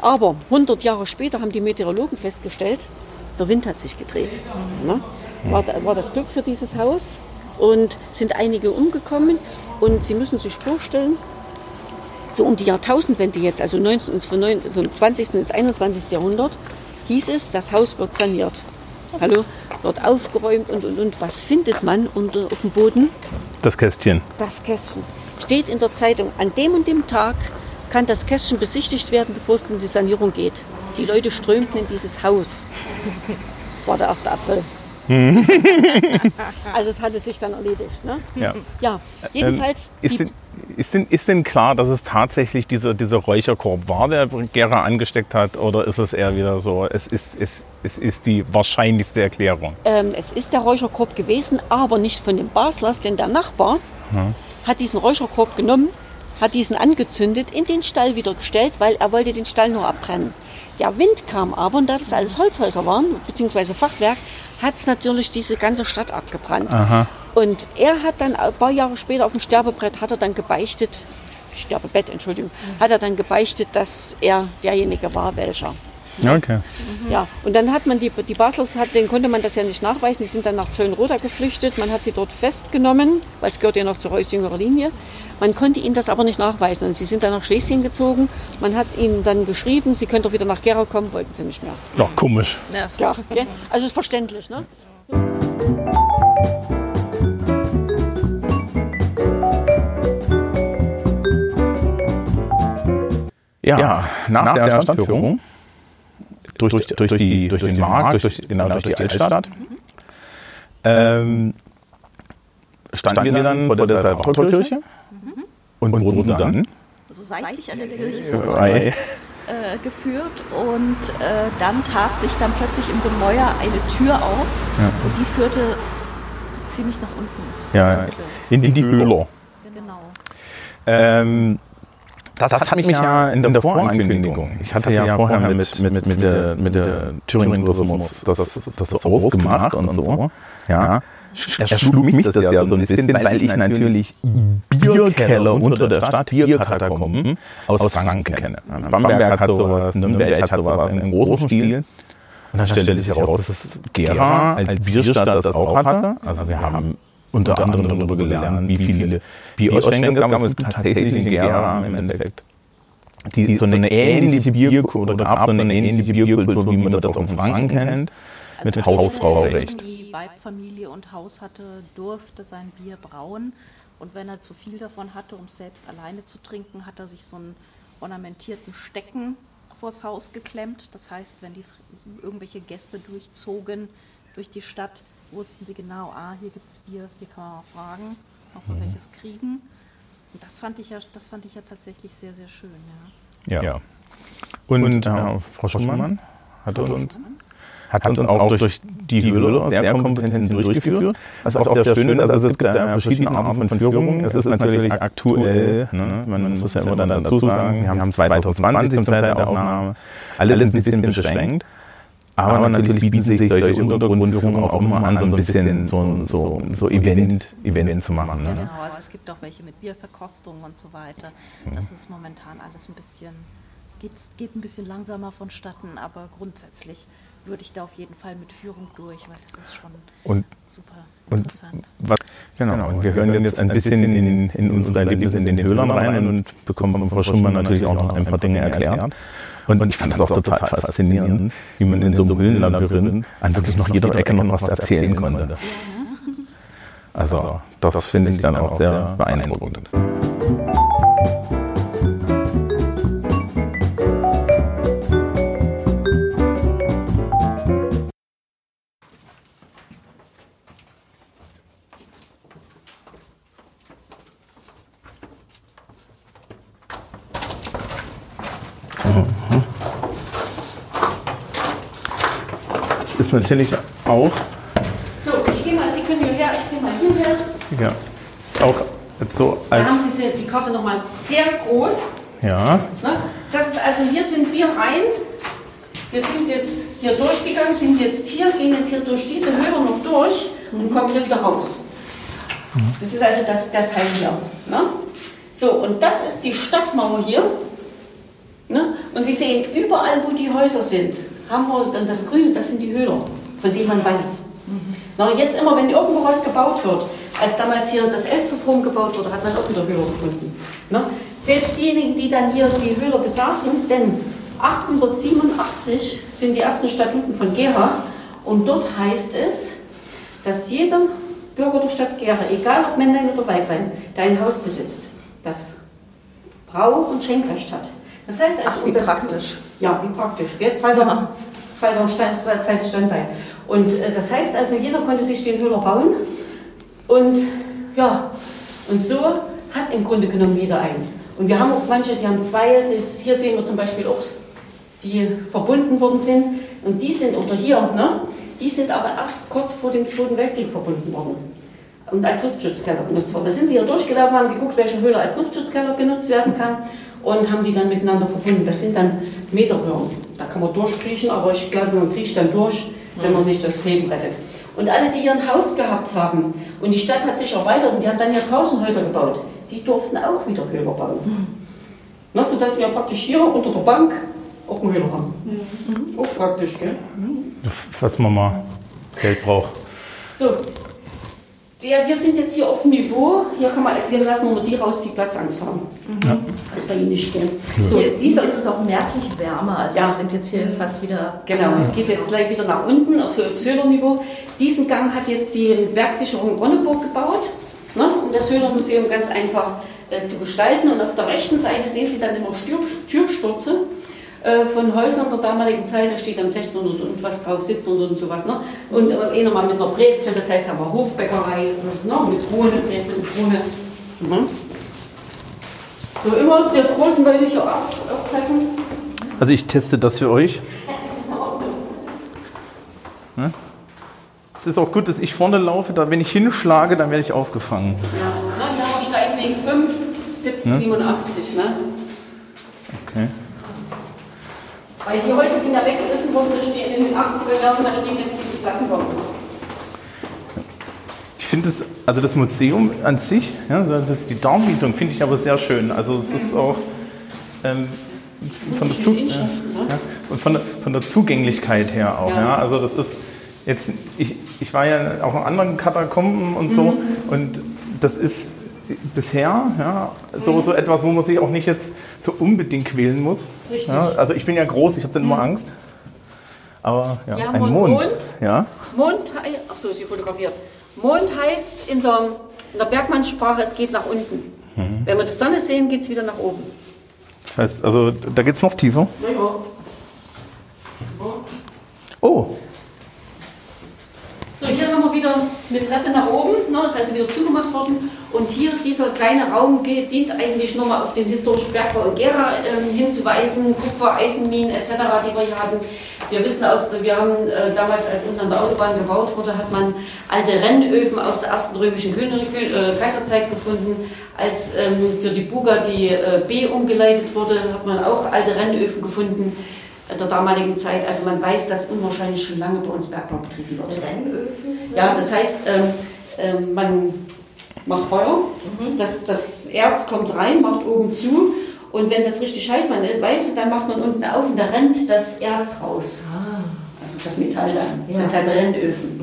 Aber 100 Jahre später haben die Meteorologen festgestellt, der Wind hat sich gedreht. Ne? War, war das Glück für dieses Haus und sind einige umgekommen. Und Sie müssen sich vorstellen, so um die Jahrtausendwende jetzt, also 19, von 19, vom 20. ins 21. Jahrhundert, hieß es, das Haus wird saniert. Hallo, wird aufgeräumt und, und, und. Was findet man unter, auf dem Boden? Das Kästchen. Das Kästchen. Steht in der Zeitung, an dem und dem Tag kann das Kästchen besichtigt werden, bevor es in die Sanierung geht. Die Leute strömten in dieses Haus. Das war der 1. April. also es hatte sich dann erledigt. Ne? Ja. Ja, jedenfalls. Ähm, ist, denn, ist, denn, ist denn klar, dass es tatsächlich dieser, dieser Räucherkorb war, der Gera angesteckt hat? Oder ist es eher wieder so, es ist, es, es ist die wahrscheinlichste Erklärung? Ähm, es ist der Räucherkorb gewesen, aber nicht von dem Baslers, denn der Nachbar hat diesen Räucherkorb genommen, hat diesen angezündet, in den Stall wieder gestellt, weil er wollte den Stall nur abbrennen. Der Wind kam aber, und da das alles Holzhäuser waren, beziehungsweise Fachwerk, hat es natürlich diese ganze Stadt abgebrannt. Und er hat dann ein paar Jahre später auf dem Sterbebrett, hat er dann gebeichtet, Sterbebett, Entschuldigung, hat er dann gebeichtet, dass er derjenige war, welcher. Okay. Ja, und dann hat man die, die Baslers, hat, denen konnte man das ja nicht nachweisen, die sind dann nach Zöllenroda geflüchtet, man hat sie dort festgenommen, weil es gehört ja noch zur Reuß jüngerer Linie. Man konnte ihnen das aber nicht nachweisen und sie sind dann nach Schlesien gezogen. Man hat ihnen dann geschrieben, sie können doch wieder nach Gera kommen, wollten sie nicht mehr. Ja, komisch. Ja, gell? also ist verständlich, ne? Ja, nach, der Stadtführung durch, durch, durch, die, durch den Markt, durch, genau, durch die Altstadt, ähm, standen wir dann vor der Salvatorkirche und wurden dann so seitlich an der Kirche bei, äh, geführt und äh, dann tat sich dann plötzlich im Gemäuer eine Tür auf Ja. und die führte ziemlich nach unten. ja, in die, die Höhler. Genau. Ähm, das, das hat mich ja in der Vorankündigung, ich hatte ja vorher mit, mit, mit, mit der, mit der Thüringen Tourismus. Das, das so ausgemacht und so, ja. Erschlug mich das ja so ein bisschen, weil ich natürlich Bierkeller unter der Stadt, Bierkatakomben aus Franken kenne. Bamberg hat sowas, Nürnberg hat sowas in einem großen Stil. Und dann stellte sich heraus, dass Gera als Bierstadt das auch hatte. Also wir haben unter anderem darüber gelernt, wie viele Bierausschänke es gab. Es gibt tatsächlich in Gera im Endeffekt die so eine ähnliche Bierkultur oder gab so eine ähnliche Bierkultur, wie man das auch in Franken kennt. mit Also Hausfraurecht. Die Weibfamilie und Haus hatte, durfte sein Bier brauen. Und wenn er zu viel davon hatte, um es selbst alleine zu trinken, hat er sich so einen ornamentierten Stecken vors Haus geklemmt. Das heißt, wenn die irgendwelche Gäste durchzogen durch die Stadt, wussten sie genau, ah, hier gibt es Bier, hier kann man mal fragen, ob wir welches kriegen. Und das fand ich ja, das fand ich ja tatsächlich sehr, sehr schön, ja. Ja. Und, äh, Frau Schumann hat uns, hat uns auch durch die Höhle sehr kompetent durchgeführt. Was auch sehr schön ist, also es gibt da verschiedene Arten von Führungen. Es ist natürlich aktuell, ne? man muss ja immer dann dazu sagen, wir haben 2020 zum Teil der Aufnahme, alles ein bisschen beschränkt. Aber natürlich bieten sich solche Untergrundführungen auch immer an, so ein bisschen so, so, so Event, Event zu machen. Ne? Genau, also es gibt auch welche mit Bierverkostung und so weiter. Das ist momentan alles ein bisschen, geht, geht ein bisschen langsamer vonstatten, aber grundsätzlich würde ich da auf jeden Fall mit Führung durch, weil das ist schon Und super Und interessant. was, genau, und wir hören jetzt ein bisschen in, in unsere Erlebnisse in den Höhlern rein und bekommen von Frau Schumann natürlich auch noch ein paar Dinge erklärt. Und ich fand das auch total faszinierend, wie man in so einem Höhlenlabyrinth an wirklich noch jeder Ecke noch was erzählen konnte. Also, das finde ich dann auch sehr beeindruckend. Das ist natürlich auch, So, ich gehe mal, Sie können hierher, ich gehe mal hierher. ja, ist auch jetzt so Wir als, haben diese, die Karte nochmal sehr groß. ja, Ne? Das ist also, hier sind wir rein. Wir sind jetzt hier durchgegangen, sind jetzt hier, gehen jetzt hier durch diese Höhle noch durch und kommen hier wieder raus. Das ist also das, der Teil hier. Ne? So, und das ist die Stadtmauer hier. Ne? Und Sie sehen, überall, wo die Häuser sind, haben wir dann das Grüne, das sind die Höhler, von denen man weiß. Na, jetzt immer, wenn irgendwo was gebaut wird, als damals hier das Elsterturm gebaut wurde, hat man auch wieder Höhler gefunden. Ne? Selbst diejenigen, die dann hier die Höhler besaßen, denn 1887 sind die ersten Statuten von Gera und dort heißt es, dass jeder Bürger der Stadt Gera, egal ob Männlein oder Weiblein, der ein Haus besitzt, das Brau- und Schenkrecht hat. Das heißt also, Ach, wie das- praktisch. Ja, wie praktisch. Gell? Zweiter, zweiter Stand, zweites Standbein. Und äh, das heißt also, jeder konnte sich den Höhler bauen. Und ja, und so hat im Grunde genommen jeder eins. Und wir haben auch manche, die haben zwei. Das, hier sehen wir zum Beispiel auch, die verbunden worden sind. Und die sind, oder hier, ne? Die sind aber erst kurz vor dem Zweiten Weltkrieg verbunden worden. Und als Luftschutzkeller genutzt worden. Da sind sie hier durchgelaufen, haben geguckt, welche Höhle als Luftschutzkeller genutzt werden kann und haben die dann miteinander verbunden. Das sind dann Meterröhren. Da kann man durchkriechen, aber ich glaube, man kriecht dann durch, wenn man sich das Leben rettet. Und alle, die hier ein Haus gehabt haben und die Stadt hat sich erweitert und die hat dann hier tausend Häuser gebaut, die durften auch wieder Höhler bauen. Na, sodass wir praktisch hier unter der Bank auch einen Höhler haben. Auch praktisch, gell? was man mal Geld braucht. So, der, wir sind jetzt hier auf dem Niveau. Hier kann man, also wir lassen wir mal die raus, die Platzangst haben. Das ist bei Ihnen nicht gehen. So, dieser ist es auch merklich wärmer. Also Ja. wir sind jetzt hier fast wieder. Genau, es geht jetzt gleich wieder nach unten auf das Höhlerniveau. Diesen Gang hat jetzt die Werksicherung Ronneburg gebaut, ne, um das Höhlermuseum ganz einfach äh, zu gestalten. Und auf der rechten Seite sehen Sie dann immer Stür Türstürze äh, von Häusern der damaligen Zeit. Da steht dann 600 und was drauf, 700 und sowas. Ne? Und äh, einer mal mit einer Brezel, das heißt aber Hofbäckerei, ne, mit Krone, Brezel mit Krone. Mhm. So, immer der großen Leute hier auf, aufpassen. Also ich teste das für euch. Ne? Es ist auch gut, dass ich vorne laufe, da wenn ich hinschlage, dann werde ich aufgefangen. Ja, hier haben wir Steinweg 5, 1787. Ne? Okay. Weil die Häuser sind ja weggerissen worden, da stehen in den 80er Jahren, da stehen jetzt diese Plattenbauten. Ich finde es, also das Museum an sich, ja, also das- die Darmietung finde ich aber sehr schön. Also es ist auch ähm, von, der Zu ja, Inschriften, ne? ja, und von, der, von der Zugänglichkeit her auch. Ja. Ja. Also das ist jetzt, ich, ich war ja auch in anderen Katakomben und so Mhm. und das ist bisher ja, Mhm. so, so etwas, wo man sich auch nicht jetzt so unbedingt quälen muss. Richtig. Mhm. Ja, also ich bin ja groß, ich habe dann immer Angst. Aber ja, Ja, ein Mond. Mond. Mond. Ja. Mond, ach so, ist sie fotografiert. Mond heißt in der, in der Bergmannssprache, es geht nach unten. Wenn wir die Sonne sehen, geht es wieder nach oben. Das heißt, also da geht es noch tiefer. Oh, So, hier wir wieder eine Treppe nach oben, ne, ist also wieder zugemacht worden. Und hier, dieser kleine Raum dient eigentlich nochmal auf den historischen Bergbau in Gera ähm, hinzuweisen, Kupfer, Eisenminen etc., die wir hier hatten. Wir wissen aus, wir haben äh, damals, als unten an der Autobahn gebaut wurde, hat man alte Rennöfen aus der ersten römischen äh, Kaiserzeit gefunden. Als ähm, für die Buga die äh, B umgeleitet wurde, hat man auch alte Rennöfen gefunden der damaligen Zeit. Also man weiß, dass unwahrscheinlich schon lange bei uns Bergbau betrieben wird. Rennöfen? Ja, das heißt, ähm, ähm, man macht Feuer, das, das Erz kommt rein, macht oben zu und wenn das richtig heiß man weiß, dann macht man unten auf und da rennt das Erz raus. Also das Metall dann. Ja. Deshalb Rennöfen.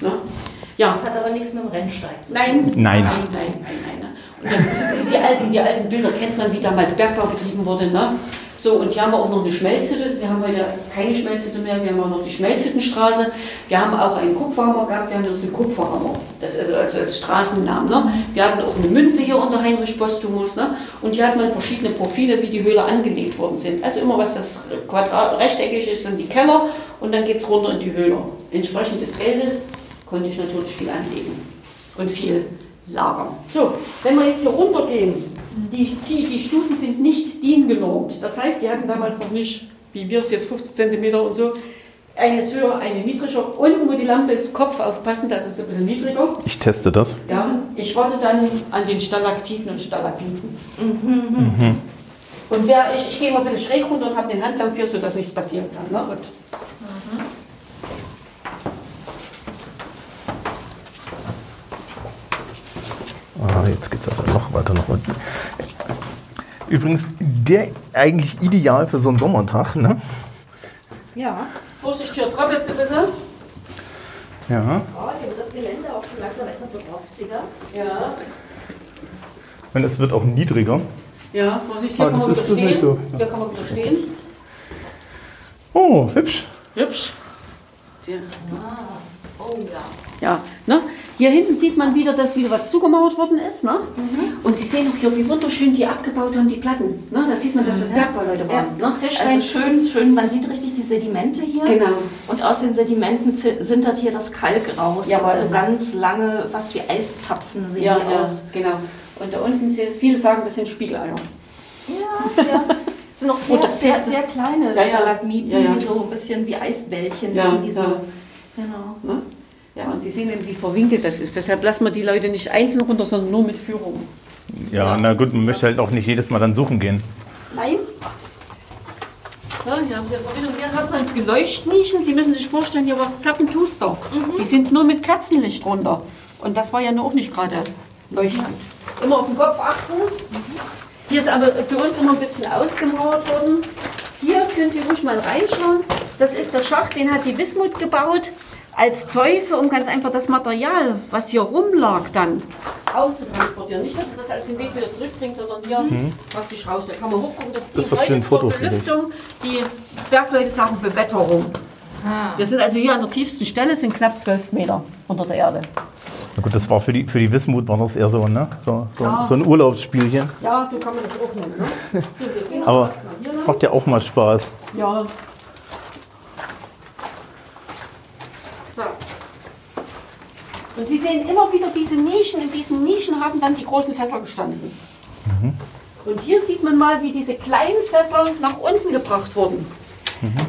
Ne? Ja. Das hat aber nichts mit dem Rennsteig zu tun. Nein, Nein. nein, nein, nein, nein. Die, alten, die alten Bilder kennt man, wie damals Bergbau betrieben wurde. Ne? So, und hier haben wir auch noch eine Schmelzhütte. Wir haben heute keine Schmelzhütte mehr, wir haben auch noch die Schmelzhüttenstraße. Wir haben auch einen Kupferhammer gehabt, wir haben noch den Kupferhammer. Das ist also als Straßennamen. Ne? Wir hatten auch eine Münze hier unter Heinrich Postumus. Ne? Und hier hat man verschiedene Profile, wie die Höhle angelegt worden sind. Also immer was das rechteckig ist, sind die Keller und dann geht es runter in die Höhle. Entsprechend des Geldes konnte ich natürlich viel anlegen und viel lagern. So, wenn wir jetzt hier runtergehen, die, die, die Stufen sind nicht DIN genormt. Das heißt, die hatten damals noch nicht, wie wir es jetzt 50 cm und so, eine ist höher, eine niedriger. Unten, wo die Lampe ist, Kopf aufpassen, das ist ein bisschen niedriger. ich teste das. Ja, ich warte dann an den Stalaktiten und Stalagmiten. Und wer, ich, ich gehe mal ein bisschen schräg runter und habe den Handlauf hier, sodass nichts passieren kann. Ne? Und Ah, jetzt geht es also noch weiter nach unten. Übrigens, der eigentlich ideal für so einen Sommertag, ne? ja, Vorsicht, hier tröppelt es ein bisschen. Ja. Oh, hier wird das Gelände auch schon langsam etwas so rostiger. Ja, Und es wird auch niedriger. ja, Vorsicht, hier Ah, kann man ist- wieder stehen. nicht so, ja. Hier kann man wieder stehen. Oh, hübsch. Hübsch. Der, Oh ja. ja, ne? Hier hinten sieht man wieder, dass wieder was zugemauert worden ist. Ne? Und Sie sehen auch hier, wie wunderschön die abgebaut haben, die Platten. Ne? Da sieht man, dass das Bergbauleute waren. Ne? Zechstein. Also schön, schön, man sieht richtig die Sedimente hier. Genau. Und aus den Sedimenten sintert hier das Kalk raus. Jawohl. also ganz lange, fast wie Eiszapfen sehen Ja, die ja, aus. genau. Und da unten, viele sagen, das sind Spiegeleier. Ja, ja. Das sind auch sehr, sehr, sehr kleine Ja, ja. Stalagmiten, Ja, ja. so ein bisschen wie Eisbällchen. Ja, die so, ja. Genau. Ne? Ja, und Sie sehen eben, wie verwinkelt das ist. Deshalb lassen wir die Leute nicht einzeln runter, sondern nur mit Führung. Ja, na gut, man möchte halt auch nicht jedes Mal dann suchen gehen. Nein. Ja, hier haben Sie eine Verbindung. Hier hat man Geleuchtnischen. Sie müssen sich vorstellen, hier war es Zappentuster. Die sind nur mit Kerzenlicht runter. Und das war ja nur auch nicht gerade leuchtend. Immer auf den Kopf achten. Hier ist aber für uns immer ein bisschen ausgemauert worden. Hier können Sie ruhig mal reinschauen. Das ist der Schacht, den hat die Wismut gebaut als Teufel, um ganz einfach das Material, was hier rumlag, dann auszutransportieren. Nicht, dass Sie das als den Weg wieder zurückbringen, sondern hier praktisch raus. Da kann man hochgucken. Das, Das, dient was für ein Foto. Belüftung. Die Bergleute sagen Bewetterung. Wir sind also hier an der tiefsten Stelle, sind knapp 12 Meter unter der Erde. Na gut, das war für die, für die Wismut war das eher so, ne? So, so, Ja. so ein Urlaubsspielchen. Ja, so kann man das auch nennen. Ne? Aber es macht ja auch mal Spaß. Ja. Und Sie sehen immer wieder diese Nischen. In diesen Nischen haben dann die großen Fässer gestanden. Und hier sieht man mal, wie diese kleinen Fässer nach unten gebracht wurden.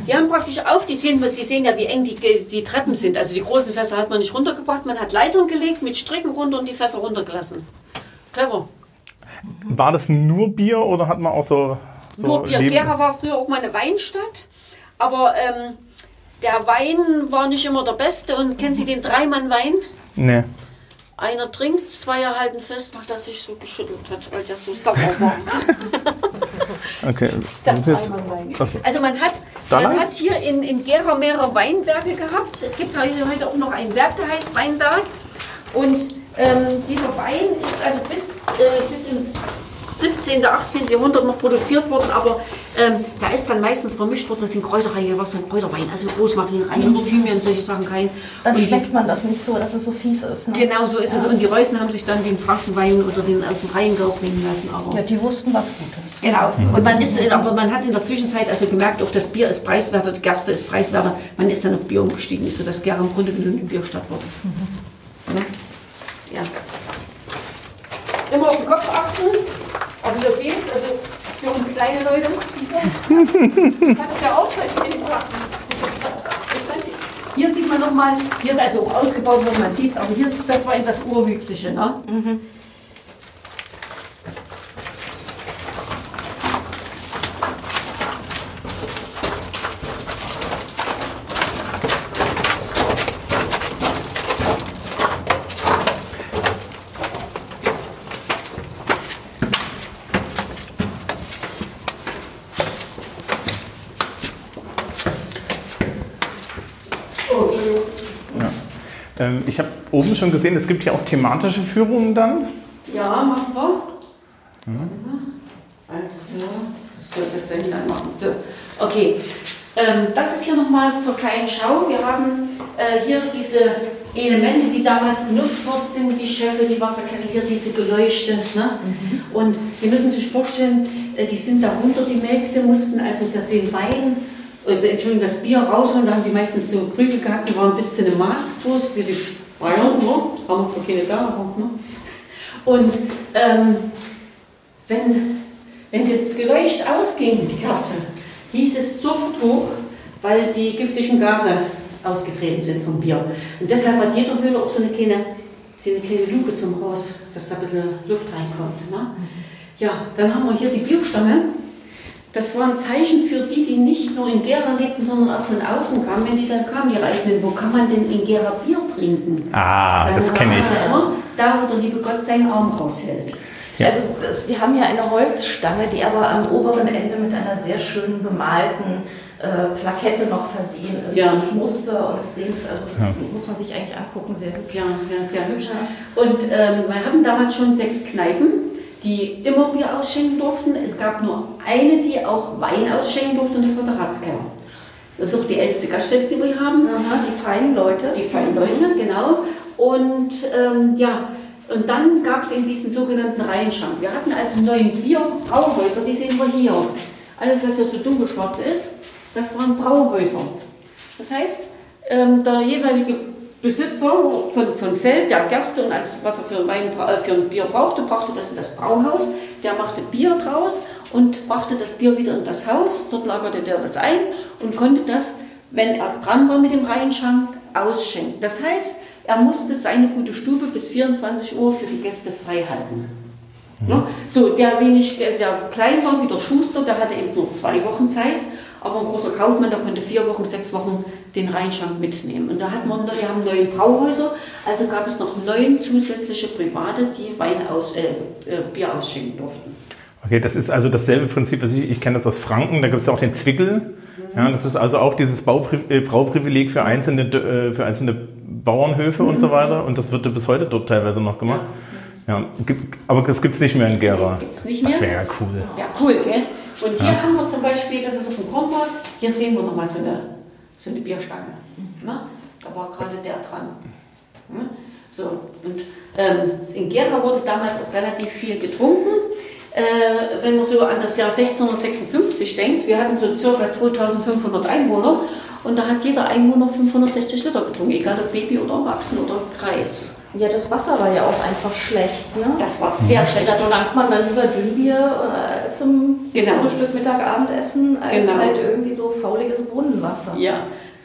Die haben praktisch auf, die sehen, Sie sehen ja, wie eng die, die Treppen sind. Also die großen Fässer hat man nicht runtergebracht, man hat Leitern gelegt, mit Stricken runter und die Fässer runtergelassen. Clever. War das nur Bier oder hat man auch so. so Nur Bier. Leben- Gera war früher auch mal eine Weinstadt, aber ähm, der Wein war nicht immer der beste. Und kennen Sie den Dreimann-Wein? Nee. Einer trinkt, zwei halten fest, weil das sich so geschüttelt hat, weil der so sauer war. Okay. Das jetzt. Achso. Also man hat, man hat hier in, in Gera mehrere Weinberge gehabt. Es gibt heute, heute auch noch ein Werk, der heißt Weinberg. Und ähm, dieser Wein ist also bis, äh, bis ins 17., 18. Jahrhundert noch produziert worden, aber ähm, da ist dann meistens vermischt worden, das sind Kräuterreihe, was dann Kräuterwein, also Rosmarin rein oder Thymian, solche Sachen rein. Dann Und die- schmeckt man das nicht so, dass es so fies ist. Ne? Genau so ist es. Und die Reußen haben sich dann den Frankenwein oder den aus dem Rheingau bringen lassen. Aber Ja, die wussten was Gutes. Genau. Und man ist, aber man hat in der Zwischenzeit also gemerkt, auch das Bier ist preiswerter, die Gerste ist preiswerter. Man ist dann auf Bier umgestiegen, so dass Gera im Grunde genommen eine Bierstadt wurde. Ne? Ja. Immer auf den Kopf achten. Also also für uns kleine Leute. Hat es ja auch verstehen Hier sieht man nochmal, hier ist also auch ausgebaut, wo man sieht aber hier ist das war eben das Urwüchsische. Ne? Ähm, ich habe oben schon gesehen, es gibt hier auch thematische Führungen dann. Ja, machen wir. Also, so, das da hinten machen. So, okay. Ähm, das ist hier nochmal zur kleinen Schau. Wir haben äh, hier diese Elemente, die damals benutzt worden sind, die Schöffe, die Wasserkessel, hier diese Geleuchte. Ne? Und Sie müssen sich vorstellen, äh, die sind darunter, die Mägde mussten also das, den Wein, äh, Entschuldigung, das Bier rausholen. Da haben die meistens so Krüge gehabt, die waren bis zu einem Maß groß, wie die Bayern, ne? haben wir zwar keine da, aber, ne? Und ähm, wenn, wenn das Geleucht ausging, die Kerze, hieß es sofort hoch, weil die giftigen Gase ausgetreten sind vom Bier. Und deshalb hat jeder Höhle auch so eine kleine, so eine kleine Luke zum Haus, dass da ein bisschen Luft reinkommt. Ne? Ja, dann haben wir hier die Bierstange. Das war ein Zeichen für die, die nicht nur in Gera lebten, sondern auch von außen kamen. Wenn die dann kamen, die Reisenden, wo kann man denn in Gera Bier trinken? Ah, Dann das sagt kenne man ich. Immer, da, wo der liebe Gott seinen Arm raushält. Ja. Also das, wir haben hier eine Holzstange, die aber am oberen Ende mit einer sehr schön bemalten äh, Plakette noch versehen ist. Ja. Und Muster und das Dings, also das Ja. muss man sich eigentlich angucken, sehr hübsch. Ja, ja sehr hübsch. Und ähm, wir hatten damals schon sechs Kneipen, die immer Bier ausschenken durften. Es gab nur eine, die auch Wein ausschenken durfte, und das war der Ratskeller. Das ist auch die älteste Gaststätte, die wir haben. Aha, die feinen Leute. Die feinen Leute, genau. Und ähm, ja, und dann gab es eben diesen sogenannten Reihenschrank. Wir hatten also neun Bierbrauhäuser, die sehen wir hier. Alles, was hier so dunkelschwarz ist, das waren Brauhäuser. Das heißt, ähm, der jeweilige Besitzer von, von Feld, der Gerste und alles, was er für ein, Wein, äh, für ein Bier brauchte, brachte das in das Brauhaus. Der machte Bier draus und brachte das Bier wieder in das Haus. Dort lagerte der das ein und konnte das, wenn er dran war mit dem Reihenschrank, ausschenken. Das heißt, er musste seine gute Stube bis 24 Uhr für die Gäste frei halten. Ne? So, der wenig, der klein war wie der Schuster, der hatte eben nur zwei Wochen Zeit, aber ein großer Kaufmann, der konnte vier Wochen, sechs Wochen den Rheinschrank mitnehmen. Und da hatten wir, wir haben neun Brauhäuser, also gab es noch neun zusätzliche Private, die Wein aus, äh, äh, Bier ausschenken durften. Okay, das ist also dasselbe Prinzip, ich, ich kenne das aus Franken, da gibt es auch den Zwickel. Ja, das ist also auch dieses äh, Brauprivileg für einzelne, äh, für einzelne Bauernhöfe und so weiter. Und das wird bis heute dort teilweise noch gemacht. Ja, gibt, aber das gibt es nicht mehr in Gera. Gibt's nicht mehr? Das wäre ja cool. Ja, cool, gell? Und hier haben wir zum Beispiel, das ist auf dem Kornmarkt, hier sehen wir nochmal so eine, so eine Bierstange. Ne? Da war gerade der dran. Ne? So, und ähm, in Gera wurde damals auch relativ viel getrunken. Äh, wenn man so an das Jahr 1656 denkt, wir hatten so ca. 2500 Einwohner und da hat jeder Einwohner 560 Liter getrunken, egal ob Baby oder Erwachsen oder Kreis. Ja, das Wasser war ja auch einfach schlecht. Ne? Das war sehr schlecht. Da trank man dann lieber Dünnbier äh, zum Genau. Frühstück, Mittag, Abendessen, als Genau. halt irgendwie so fauliges Brunnenwasser. Ja.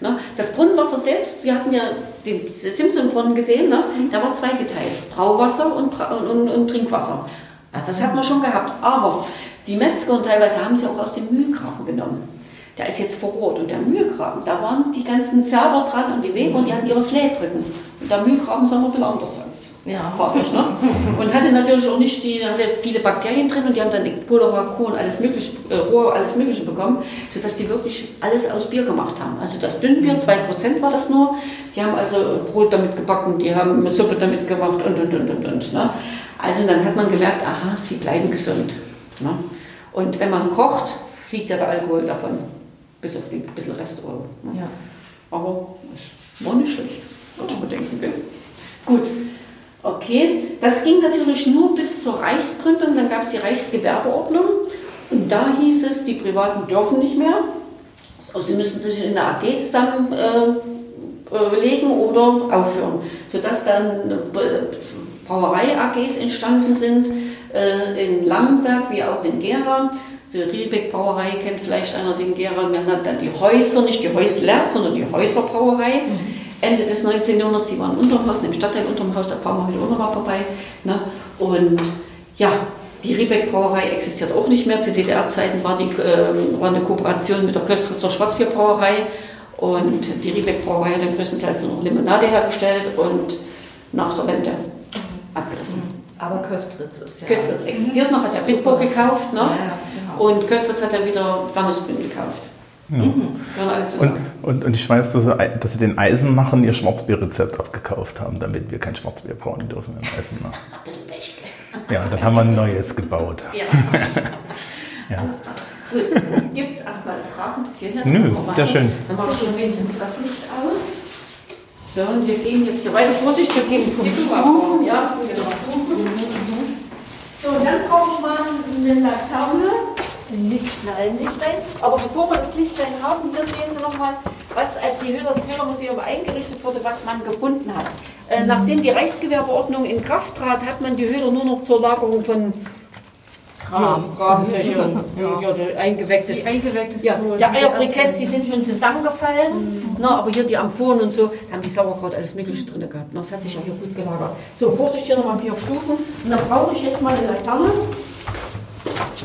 Ne? Das Brunnenwasser selbst, wir hatten ja den Simpson-Brunnen gesehen, ne? der war zweigeteilt. Brauwasser und, und, und, Trinkwasser. Ja, das hat man schon gehabt. Aber die Metzger und teilweise haben sie auch aus dem Mühlgraben genommen. Der ist jetzt verrohrt. Und der Mühlgraben, da waren die ganzen Färber dran und die Weber und die hatten ihre Flähbrücken. Der Mühlgraben sah noch ein bisschen anders aus. Ja. Farbig, ne? Und hatte natürlich auch nicht die, hatte viele Bakterien drin und die haben dann und alles mögliche, äh, Rohr, alles Mögliche bekommen, sodass die wirklich alles aus Bier gemacht haben. Also das Dünnbier, 2% war das nur. Die haben also Brot damit gebacken, die haben Suppe damit gemacht und und und und und. Ne? Also dann hat man gemerkt, aha, sie bleiben gesund. Ne? Und wenn man kocht, fliegt ja der Alkohol davon, bis auf den bisschen Restöl. Ne? Ja. Aber es war nicht schlecht, würde ich mal denken. Gell? Gut, okay. Das ging natürlich nur bis zur Reichsgründung, dann gab es die Reichsgewerbeordnung und da hieß es, die Privaten dürfen nicht mehr. Also sie müssen sich in der AG zusammenlegen äh, legen oder aufhören. Sodass dann äh, Brauerei-AGs entstanden sind äh, in Lammenberg wie auch in Gera. Die Riebeck-Brauerei kennt vielleicht einer den Gera. Man nennt dann die Häuser, nicht die Häusler, sondern die Häuserbrauerei. Ende des 19. Jahrhunderts, sie waren unterm Haus, im Stadtteil unterm Haus, da fahren wir noch mal vorbei. Ne? Und ja, die Riebeck-Brauerei existiert auch nicht mehr. Zu DDR-Zeiten war, die, äh, war eine Kooperation mit der Köstritzer Schwarzbierbrauerei und die Riebeck-Brauerei hat dann größtenteils nur noch Limonade hergestellt und nach der Wende abgerissen. Aber Köstritz ist ja. Köstritz existiert noch, hat der Bitburg gekauft ne? Ja, genau. und Köstritz hat dann wieder Wannesbünd gekauft. Mhm. Gehören alle Und, und, und ich weiß, dass sie, dass sie den Eisenmachern ihr Schwarzbierrezept abgekauft haben, damit wir kein Schwarzbier brauen dürfen im Eisenmach. Ein bisschen Pech? Ja, dann haben wir ein neues gebaut. Ja. Ja. Alles klar. Gut, gibt es erstmal Fragen bis hierher? Nö, Dann machen wir sehr schön. Dann mache ich schon wenigstens das Licht aus. So, und wir gehen jetzt hier weiter. Vorsicht, wir gehen vom Stufen. Ja, so genau. So, und dann brauchen wir eine Laterne. Ein Lichtlein, Lichtlein. Aber bevor wir das Lichtlein haben, hier sehen Sie nochmal, was als die Höhler, das Höhlermuseum eingerichtet wurde, was man gefunden hat. Äh, nachdem die Reichsgewerbeordnung in Kraft trat, hat man die Höhler nur noch zur Lagerung von Kram, Kramfläche, ja. ja, eingewecktes. Eingewecktes Ja, so der Eierbriketts, die sind schon zusammengefallen. Na, aber hier die Amphoren und so, da haben die Sauerkraut alles Mögliche drin gehabt. Na, Das hat sich ja hier gut gelagert. So, Vorsicht, hier nochmal vier Stufen. Und dann brauche ich jetzt mal eine Laterne.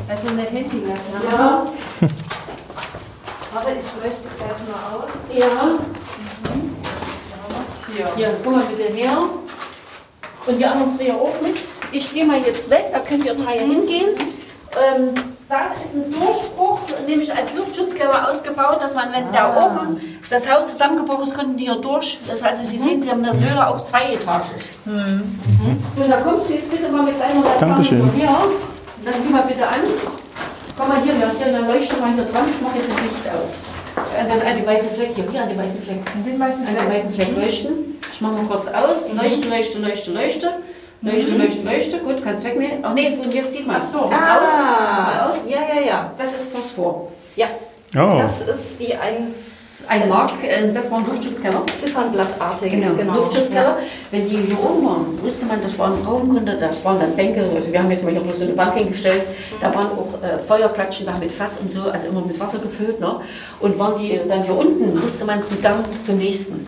Also eine Handylaterne. Ja, Aber ich leuchte gleich mal aus. ja. Hier. Hier, guck mal bitte her. Und die anderen zwei auch mit. Ich gehe mal jetzt weg, da könnt ihr drei hingehen. Ähm, da ist ein Durchbruch, nämlich als Luftschutzkeller ausgebaut, dass man, wenn da oben das Haus zusammengebrochen ist, konnten die hier durch. Das heißt, Sie sehen, Sie haben das Höhle auch zweietagig. Mhm. So, da kommst du jetzt bitte mal mit deiner Laterne Dankeschön. hier. Dann sieh mal bitte an. Komm mal hier, ja, hier, dann leuchte mal hier dran. Ich mache jetzt das Licht aus. An den, an den weißen Fleck hier, hier an den weißen Fleck. An den weißen An den weißen Fleck leuchten. Ich mache mal kurz aus. Leuchte, leuchte, leuchte, leuchte. Leuchte, leuchte, leuchte. Gut, kannst wegnehmen. Ach nee, gut, jetzt sieht man es. So, Ah. aus. Mal aus. Ja, ja, ja. Das ist Phosphor. Ja, Oh, das ist wie ein Ein Mark, äh, das war ein Luftschutzkeller. Ziffernblattartig. Genau, Luftschutzkeller. Wenn die hier oben waren, wusste man, das waren Frauengründe, das waren dann Bänke. Also wir haben jetzt mal hier bloß so eine Bank hingestellt. Da waren auch äh, Feuerklatschen da mit Fass und so, also immer mit Wasser gefüllt. Ne? Und waren die dann hier unten, wusste man es einen Gang zum nächsten.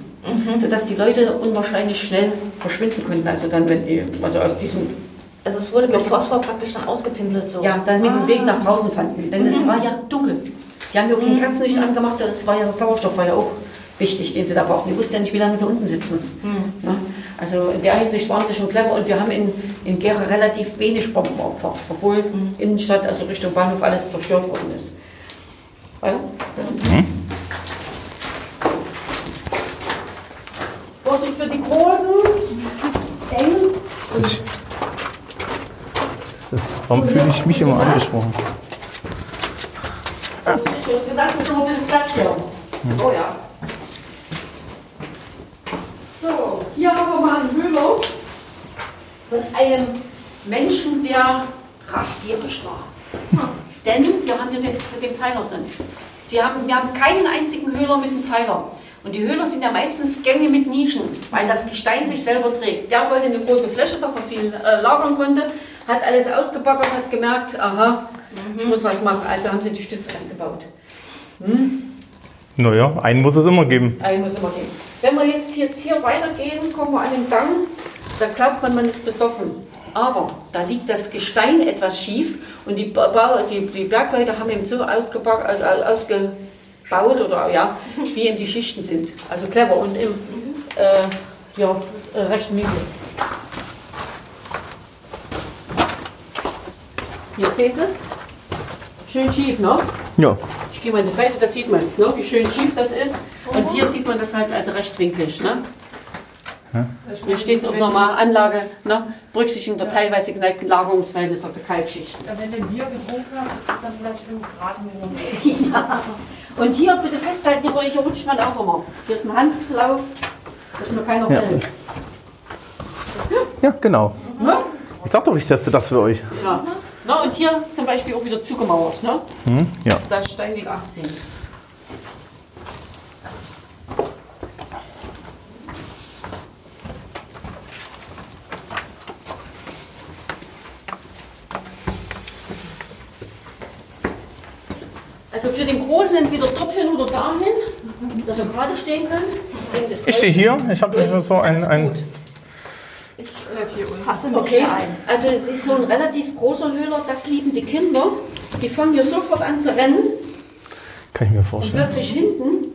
Sodass die Leute unwahrscheinlich schnell verschwinden konnten. Also dann, wenn die, also aus diesem, Also es wurde mit Phosphor praktisch dann ausgepinselt so. ja, damit sie den Weg nach draußen fanden. Denn es war ja dunkel. Die haben ja auch kein Katzenlicht angemacht, das war ja der Sauerstoff war ja auch wichtig, den sie da brauchten. Sie wussten ja nicht, wie lange sie unten sitzen. Ne? Also in der Hinsicht waren sie schon clever und wir haben in, in Gera relativ wenig Bombenopfer, obwohl Innenstadt, also Richtung Bahnhof, alles zerstört worden ist. Weiter? Vorsicht für die Großen. Eng. das, das ist, warum fühle ich mich immer angesprochen? Für das ist bisschen Platz hier. Oh ja. So, hier haben wir mal einen Höhler von einem Menschen, der raffgierig war. Denn wir haben hier den, den Pfeiler drin. Sie haben, wir haben keinen einzigen Höhler mit einem Pfeiler. Und die Höhler sind ja meistens Gänge mit Nischen, weil das Gestein sich selber trägt. Der wollte eine große Fläche, dass er viel äh, lagern konnte, hat alles ausgebaggert, hat gemerkt, aha, ich muss was machen. Also haben sie die Stütze eingebaut. Naja, einen muss es immer geben. Ein muss immer gehen. Wenn wir jetzt, jetzt hier weitergehen, kommen wir an den Gang, da glaubt man, man ist besoffen. Aber da liegt das Gestein etwas schief und die, die, die Bergleute haben eben so ausgebaut, also ausgebaut oder ja, wie eben die Schichten sind. Also clever und im äh, ja, äh, rechten Winkel. Hier sehen Sie es. Schön schief, ne? Ja. Gehe mal an die Seite, das sieht man es, ne? wie schön schief das ist. Und hier sieht man das halt also rechtwinklig. Ne? Hier steht es auch nochmal, Anlage, ne? Berücksichtigung der teilweise geneigten Lagerungsverhältnisse der Kalkschicht. Ja, wenn du Bier getrunken hast, ist das dann vielleicht 5 Grad Minimum. Ja. Und hier bitte festhalten, hier, hier rutscht man auch immer. Hier ist ein Handlauf, dass mir keiner Ja. fällt. Ja, genau. Ne? Ich sag doch, ich teste das für euch. Ja. Na, und hier zum Beispiel auch wieder zugemauert. Ne? Hm? Ja. Da ist Steinweg 18. Also für den Großen entweder dorthin oder dahin, dass er gerade stehen des Ich stehe hier. Ich habe so ein, ein hier unten. Mich Okay, hier ein. also es ist so ein relativ großer Höhler, das lieben die Kinder. Die fangen hier sofort an zu rennen kann ich mir und vorstellen. plötzlich hinten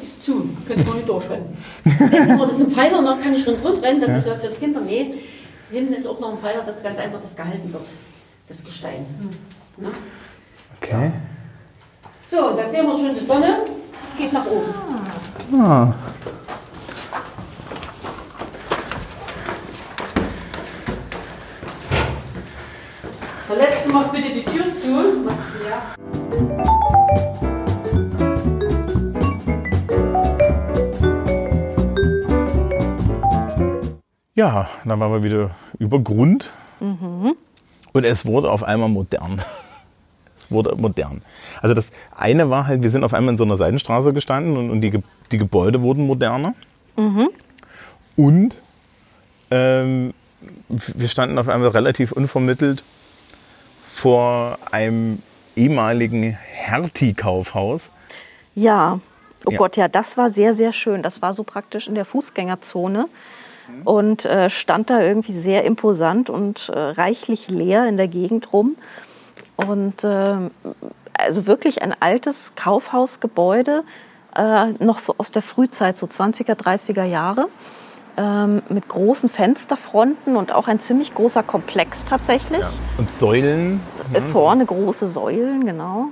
ist zu, können wir nicht durchrennen. Denken wir, das ist ein Pfeiler, da kann ich drin rennen, das ist was für die Kinder. Nee, hinten ist auch noch ein Pfeiler, das ganz einfach das gehalten wird, das Gestein. Ne? Okay. So, da sehen wir schon die Sonne, es geht nach oben. Ah. Der letzte macht bitte die Tür zu. Was, ja. Ja, dann waren wir wieder über Grund. Und es wurde auf einmal modern. Es wurde modern. Also das eine war halt, wir sind auf einmal in so einer Seitenstraße gestanden und, und die, die Gebäude wurden moderner. Und ähm, wir standen auf einmal relativ unvermittelt vor einem ehemaligen Hertie-Kaufhaus. Ja, oh Ja. Gott, ja, das war sehr, sehr schön. Das war so praktisch in der Fußgängerzone und äh, stand da irgendwie sehr imposant und äh, reichlich leer in der Gegend rum. Und äh, also wirklich ein altes Kaufhausgebäude, äh, noch so aus der Frühzeit, so 20er, 30er Jahre. Ähm, mit großen Fensterfronten und auch ein ziemlich großer Komplex tatsächlich. Und Säulen, Äh, Vorne große Säulen, genau.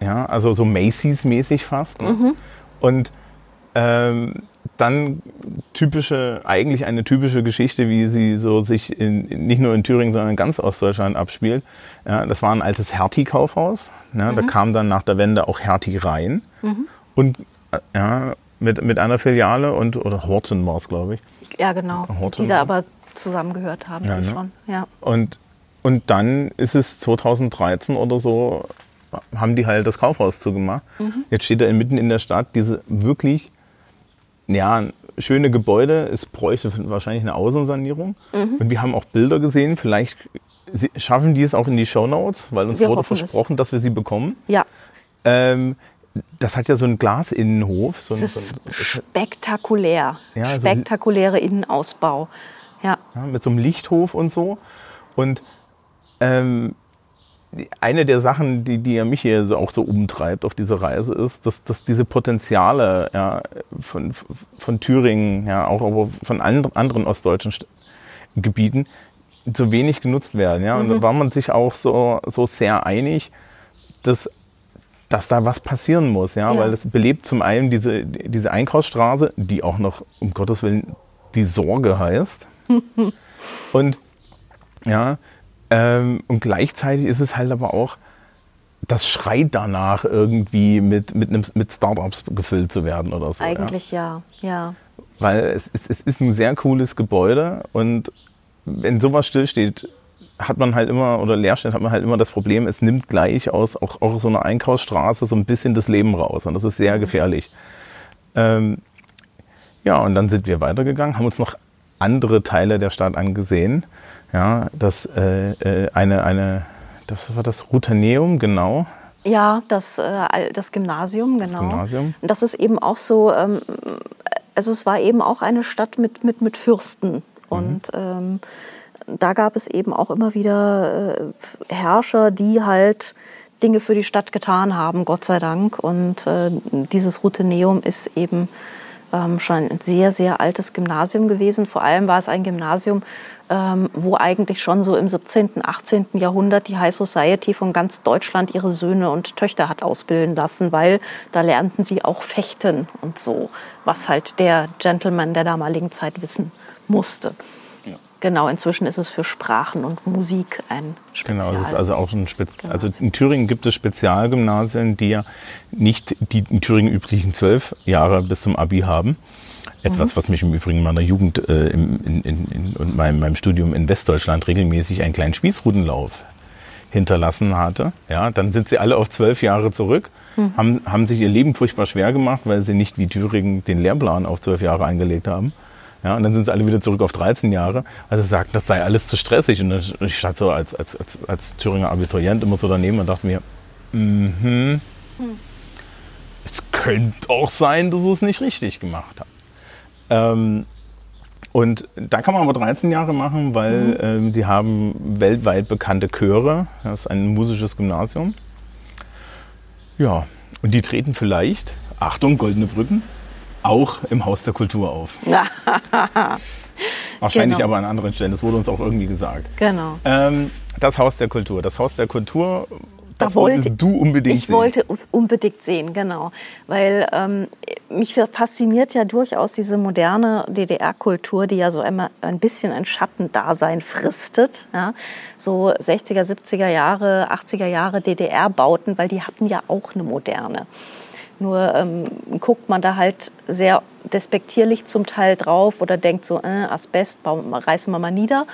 Ja, also so Macy's-mäßig fast. Ne? Mhm. Und ähm, dann typische, eigentlich eine typische Geschichte, wie sie so sich in, nicht nur in Thüringen, sondern in ganz Ostdeutschland abspielt. Ja, das war ein altes Hertie-Kaufhaus. Ja, Mhm. Da kam dann nach der Wende auch Hertie rein. Und äh, ja, mit, mit einer Filiale und, oder Horten war es, glaube ich. Ja, genau. Horten, Die da aber zusammengehört haben, Ja, ne? schon. Ja. Und, und dann ist es 2013 oder so, haben die halt das Kaufhaus zugemacht. Jetzt steht da mitten in der Stadt diese wirklich, ja, schöne Gebäude. Es bräuchte wahrscheinlich eine Außensanierung. Und wir haben auch Bilder gesehen. Vielleicht schaffen die es auch in die Shownotes, weil uns Wir wurde hoffen es. versprochen, dass wir sie bekommen. ja, Ähm, das hat ja so einen Glasinnenhof. So ein, ist so ein, spektakulär. Ja, so- Spektakuläre Innenausbau. Ja, ja, mit so einem Lichthof und so. Und ähm, eine der Sachen, die, die ja mich hier so auch so umtreibt auf dieser Reise, ist, dass, dass diese Potenziale ja, von, von Thüringen, ja, auch aber von and, anderen ostdeutschen St Gebieten so wenig genutzt werden. Ja? Und da war man sich auch so, so sehr einig, dass dass da was passieren muss, ja, Ja. weil es belebt zum einen diese, diese Einkaufsstraße, die auch noch, um Gottes Willen, die Sorge heißt. und ja, ähm, und gleichzeitig ist es halt aber auch, das schreit danach irgendwie mit, mit, einem, mit Startups gefüllt zu werden oder so. Ja. eigentlich ja. Ja, Weil es, ist- es ist ein sehr cooles Gebäude und wenn sowas stillsteht, hat man halt immer, oder leer steht, hat man halt immer das Problem, es nimmt gleich aus auch, auch so einer Einkaufsstraße so ein bisschen das Leben raus und das ist sehr gefährlich. Ähm, ja, und dann sind wir weitergegangen, haben uns noch andere Teile der Stadt angesehen. Ja, das äh, äh, eine, eine, das war das Ruteneum, genau. ja das, äh, das Gymnasium, genau. Gymnasium. Und das ist eben auch so, ähm, also es war eben auch eine Stadt mit, mit, mit Fürsten. Und ähm, da gab es eben auch immer wieder äh, Herrscher, die halt Dinge für die Stadt getan haben, Gott sei Dank. Und äh, dieses Ruteneum ist eben ähm, schon ein sehr, sehr altes Gymnasium gewesen. Vor allem war es ein Gymnasium, ähm, wo eigentlich schon so im 17., 18. Jahrhundert die High Society von ganz Deutschland ihre Söhne und Töchter hat ausbilden lassen, weil da lernten sie auch fechten und so, was halt der Gentleman der damaligen Zeit wissen musste. Genau, inzwischen ist es für Sprachen und Musik ein Spezial. Genau, es ist also auch ein Spez Also in Thüringen gibt es Spezialgymnasien, die ja nicht die in Thüringen üblichen zwölf Jahre bis zum Abi haben. Etwas, Mhm. was mich im Übrigen in meiner Jugend äh, im, in, in, in, und meinem, meinem Studium in Westdeutschland regelmäßig einen kleinen Spießrutenlauf hinterlassen hatte. Ja, dann sind sie alle auf zwölf Jahre zurück, Mhm. haben, haben sich ihr Leben furchtbar schwer gemacht, weil sie nicht wie Thüringen den Lehrplan auf zwölf Jahre eingelegt haben. Ja, und dann sind sie alle wieder zurück auf 13 Jahre. Also sie sagten, das sei alles zu stressig. Und ich stand so als, als, als, als Thüringer Abiturient immer so daneben und dachte mir, mhm, es könnte auch sein, dass sie es nicht richtig gemacht haben. Ähm, und da kann man aber 13 Jahre machen, weil ähm, sie haben weltweit bekannte Chöre. Das ist ein musisches Gymnasium. Ja, und die treten vielleicht, Achtung, goldene Brücken, auch im Haus der Kultur auf. Wahrscheinlich Genau. aber an anderen Stellen. Das wurde uns auch irgendwie gesagt. Genau. Ähm, das Haus der Kultur. Das Haus der Kultur, das Da wollte- wolltest du unbedingt Ich sehen. wollte es unbedingt sehen, genau. Weil ähm, mich fasziniert ja durchaus diese moderne DDR-Kultur, die ja so immer ein bisschen ein Schattendasein fristet. Ja? So 60er, 70er Jahre, 80er Jahre DDR-Bauten, weil die hatten ja auch eine moderne. Nur ähm, guckt man da halt sehr despektierlich zum Teil drauf oder denkt so, äh, Asbest, reißen wir mal nieder.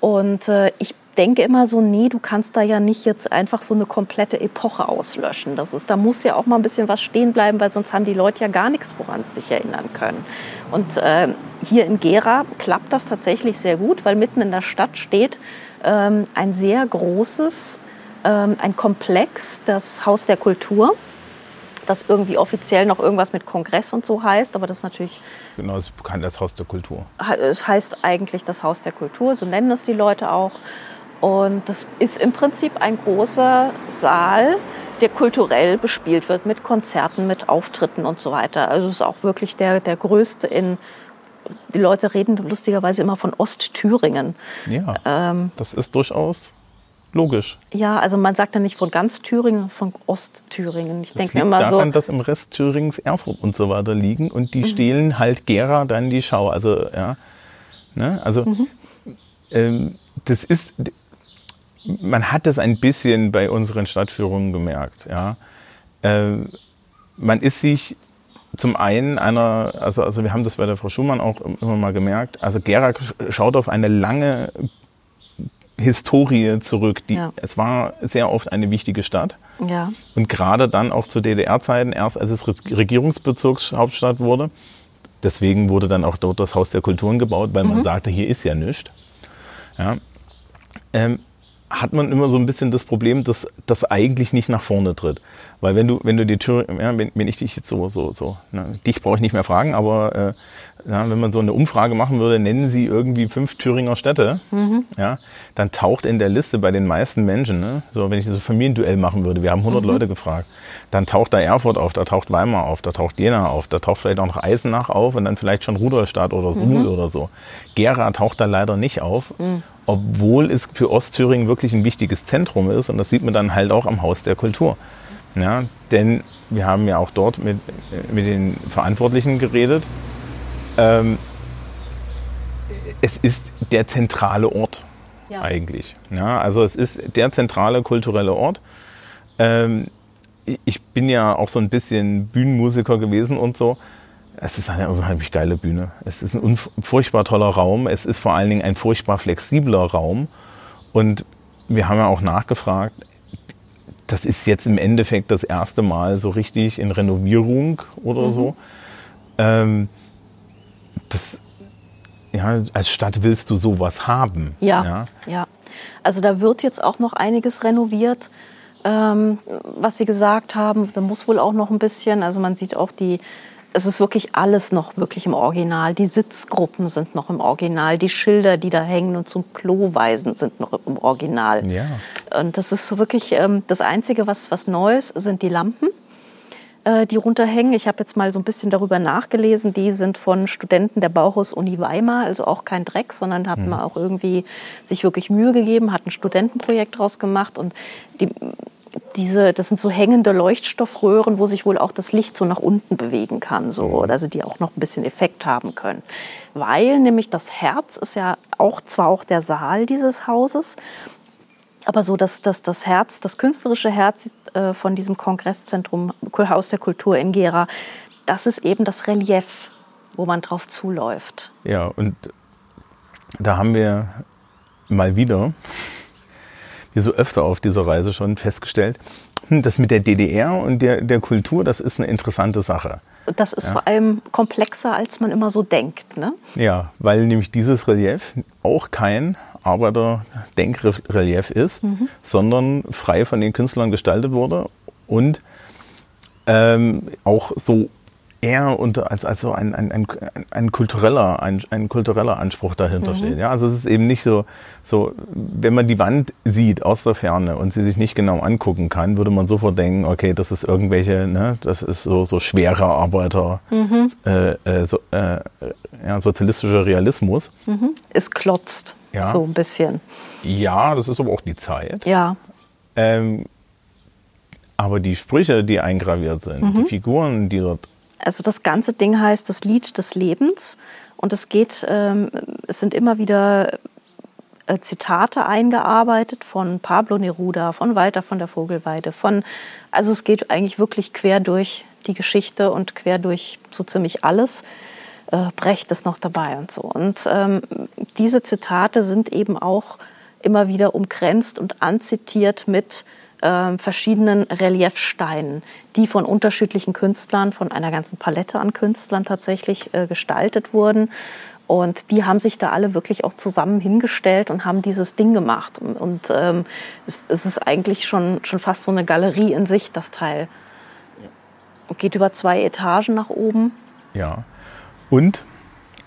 Und äh, ich denke immer so, nee, du kannst da ja nicht jetzt einfach so eine komplette Epoche auslöschen. Das ist, da muss ja auch mal ein bisschen was stehen bleiben, weil sonst haben die Leute ja gar nichts, woran sie sich erinnern können. Und äh, hier in Gera klappt das tatsächlich sehr gut, weil mitten in der Stadt steht ähm, ein sehr großes, ähm, ein Komplex, das Haus der Kultur das irgendwie offiziell noch irgendwas mit Kongress und so heißt, aber das ist natürlich Genau, das ist bekannt als Haus der Kultur. es heißt eigentlich das Haus der Kultur, so nennen es die Leute auch. Und das ist im Prinzip ein großer Saal, der kulturell bespielt wird mit Konzerten, mit Auftritten und so weiter. Also es ist auch wirklich der, der größte in. Die Leute reden lustigerweise immer von Ostthüringen. Ja, Ähm, das ist durchaus logisch. ja, also man sagt ja nicht von ganz Thüringen, von Ostthüringen. Ich denke immer daran, so. dass im Rest Thürings Erfurt und so weiter liegen und Mhm. die stehlen halt Gera dann die Schau. Also, ja. Ne? Also, Mhm. ähm, das ist, man hat das ein bisschen bei unseren Stadtführungen gemerkt, ja. Ähm, man ist sich zum einen einer, also, also wir haben das bei der Frau Schumann auch immer mal gemerkt, also Gera schaut auf eine lange Historie zurück. Die, Ja. Es war sehr oft eine wichtige Stadt. Ja, Und gerade dann auch zu DDR-Zeiten, erst als es Re- Regierungsbezirkshauptstadt wurde, deswegen wurde dann auch dort das Haus der Kulturen gebaut, weil man sagte, hier ist ja nichts. Ja, ähm, hat man immer so ein bisschen das Problem, dass das eigentlich nicht nach vorne tritt. Weil wenn du, wenn du die Tür, ja, wenn, wenn ich dich jetzt so, so, so, ne, dich brauche ich nicht mehr fragen, aber äh, ja, wenn man so eine Umfrage machen würde, nennen sie irgendwie fünf Thüringer Städte, ja, dann taucht in der Liste bei den meisten Menschen, ne, so wenn ich so ein Familienduell machen würde, wir haben 100 Leute gefragt, dann taucht da Erfurt auf, da taucht Weimar auf, da taucht Jena auf, da taucht vielleicht auch noch Eisenach auf und dann vielleicht schon Rudolstadt oder Suhl oder so. Gera taucht da leider nicht auf, obwohl es für Ostthüringen wirklich ein wichtiges Zentrum ist und das sieht man dann halt auch am Haus der Kultur. Ja, denn wir haben ja auch dort mit, äh, mit den Verantwortlichen geredet. Ähm, es ist der zentrale Ort Ja. eigentlich. Ja, also es ist der zentrale kulturelle Ort. Ähm, ich bin ja auch so ein bisschen Bühnenmusiker gewesen und so. Es ist eine unheimlich geile Bühne. Es ist ein furchtbar toller Raum. Es ist vor allen Dingen ein furchtbar flexibler Raum. Und wir haben ja auch nachgefragt, das ist jetzt im Endeffekt das erste Mal so richtig in Renovierung oder so. Ähm, das, ja, als Stadt willst du sowas haben. Ja, ja. Also da wird jetzt auch noch einiges renoviert, ähm, was Sie gesagt haben. Da muss wohl auch noch ein bisschen, also man sieht auch die, es ist wirklich alles noch wirklich im Original. Die Sitzgruppen sind noch im Original, die Schilder, die da hängen und zum Klo weisen, sind noch im Original. Ja. Und das ist wirklich ähm, das Einzige, was, was Neues sind die Lampen äh, die runterhängen. Ich habe jetzt mal so ein bisschen darüber nachgelesen. Die sind von Studenten der Bauhaus-Uni Weimar, also auch kein Dreck, sondern hat man auch irgendwie sich wirklich Mühe gegeben, hat ein Studentenprojekt draus gemacht und die diese, das sind so hängende Leuchtstoffröhren, wo sich wohl auch das Licht so nach unten bewegen kann, so, also die auch noch ein bisschen Effekt haben können. Weil nämlich das Herz ist ja auch zwar auch der Saal dieses Hauses, aber so dass das, das Herz, das künstlerische Herz äh, von diesem Kongresszentrum Haus der Kultur in Gera, das ist eben das Relief, wo man drauf zuläuft. Ja, und da haben wir mal wieder, wie so öfter auf dieser Reise schon festgestellt, hm, das mit der DDR und der, der Kultur, das ist eine interessante Sache. Das ist vor allem komplexer, als man immer so denkt. Ne? Ja, weil nämlich dieses Relief auch kein Arbeiter-Denkrelief ist, sondern frei von den Künstlern gestaltet wurde und ähm, auch so eher unter als also ein, ein, ein, ein kultureller ein, ein kultureller Anspruch dahinter steht. Ja, also es ist eben nicht so so, wenn man die Wand sieht aus der Ferne und sie sich nicht genau angucken kann, würde man sofort denken, okay, das ist irgendwelche, ne, das ist so so schwerer Arbeiter, äh, äh, so, äh, ja, sozialistischer Realismus. Es klotzt Ja. so ein bisschen. Ja, das ist aber auch die Zeit. Ja, Ähm, aber die Sprüche, die eingraviert sind, die Figuren, die dort also das ganze Ding heißt das Lied des Lebens und es geht, ähm, es sind immer wieder äh, Zitate eingearbeitet von Pablo Neruda, von Walter von der Vogelweide, von, also es geht eigentlich wirklich quer durch die Geschichte und quer durch so ziemlich alles. Äh, Brecht ist noch dabei und so. Und ähm, diese Zitate sind eben auch immer wieder umkränzt und anzitiert mit ähm, verschiedenen Reliefsteinen, die von unterschiedlichen Künstlern, von einer ganzen Palette an Künstlern tatsächlich äh, gestaltet wurden. Und die haben sich da alle wirklich auch zusammen hingestellt und haben dieses Ding gemacht. Und, und ähm, es, es ist eigentlich schon, schon fast so eine Galerie in sich, das Teil. Geht über zwei Etagen nach oben. Ja. Und,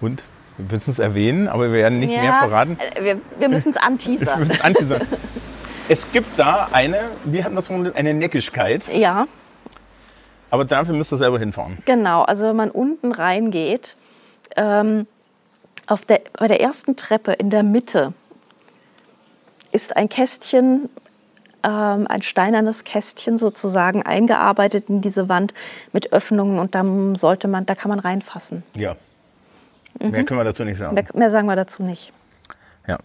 und, wir müssen es erwähnen, aber wir werden nicht mehr verraten. äh, Wir, wir müssen es Es, anteasern. wir müssen anteasern. es gibt da eine, wir hatten das formuliert, eine Neckigkeit, Ja, aber dafür müsst ihr selber hinfahren. genau. Also wenn man unten reingeht, ähm, auf der, bei der ersten Treppe in der Mitte ist ein Kästchen, ähm, ein steinernes Kästchen sozusagen eingearbeitet in diese Wand mit Öffnungen und da sollte man, da kann man reinfassen. Ja. Mehr können wir dazu nicht sagen. Mehr, mehr sagen wir dazu nicht. Ja.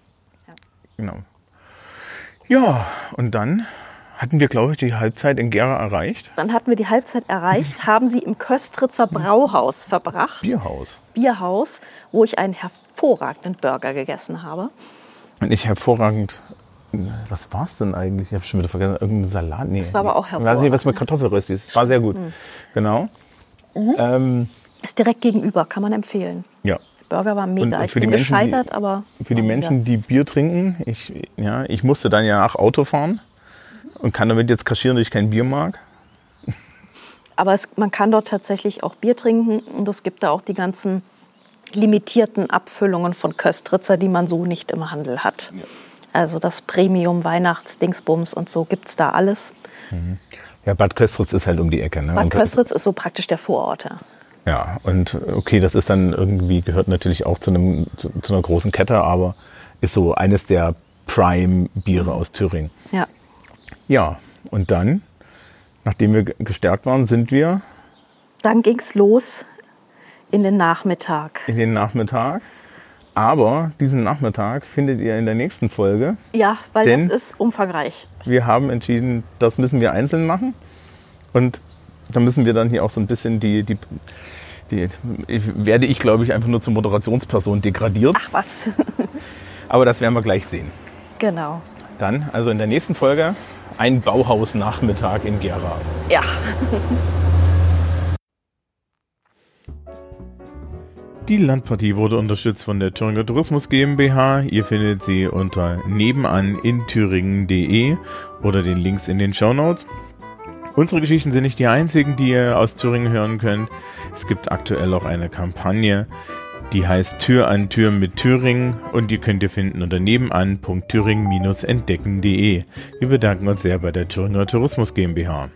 Genau. Ja, und dann hatten wir, glaube ich, die Halbzeit in Gera erreicht. Dann hatten wir die Halbzeit erreicht, haben sie im Köstritzer Brauhaus verbracht. Bierhaus. Bierhaus, wo ich einen hervorragenden Burger gegessen habe. Und ich hervorragend. Was war es denn eigentlich? Ich habe schon wieder vergessen. Irgendein Salat? Nee. Das war aber auch Ich weiß nicht, was mit Kartoffelrösti ist. War sehr gut. Genau. Ähm, Ist direkt gegenüber, kann man empfehlen. ja. Burger war mega. Und- und ich für die bin Menschen, die- gescheitert, aber Für die Menschen, die Bier trinken, ich, ja, ich musste dann ja nach Auto fahren und kann damit jetzt kaschieren, dass ich kein Bier mag. Aber es, man kann dort tatsächlich auch Bier trinken und es gibt da auch die ganzen limitierten Abfüllungen von Köstritzer, die man so nicht im Handel hat. Also das Premium Weihnachtsdingsbums und so gibt es da alles. Ja, Bad Köstritz ist halt um die Ecke. Ne? Bad Köstritz ist so praktisch der Vorort. ja. Ja, und okay, das ist dann irgendwie, gehört natürlich auch zu, einem, zu, zu einer großen Kette, aber ist so eines der Prime-Biere aus Thüringen. Ja. Ja, und dann, nachdem wir ge- gestärkt waren, sind wir Dann ging's los in den Nachmittag. in den Nachmittag. Aber diesen Nachmittag findet ihr in der nächsten Folge. Ja, weil das ist umfangreich. Wir haben entschieden, das müssen wir einzeln machen. Und da müssen wir dann hier auch so ein bisschen die, die, die ich, werde ich, glaube ich, einfach nur zur Moderationsperson degradiert. Ach was. Aber das werden wir gleich sehen. genau. Dann, also in der nächsten Folge, ein Bauhausnachmittag in Gera. Ja. Die Landpartie wurde unterstützt von der Thüringer Tourismus GmbH. Ihr findet sie unter nebenan in thüringen.de oder den Links in den Shownotes. Unsere Geschichten sind nicht die einzigen, die ihr aus Thüringen hören könnt. Es gibt aktuell auch eine Kampagne, die heißt Tür an Tür mit Thüringen und die könnt ihr finden unter nebenan.thüringen-entdecken.de. Wir bedanken uns sehr bei der Thüringer Tourismus GmbH.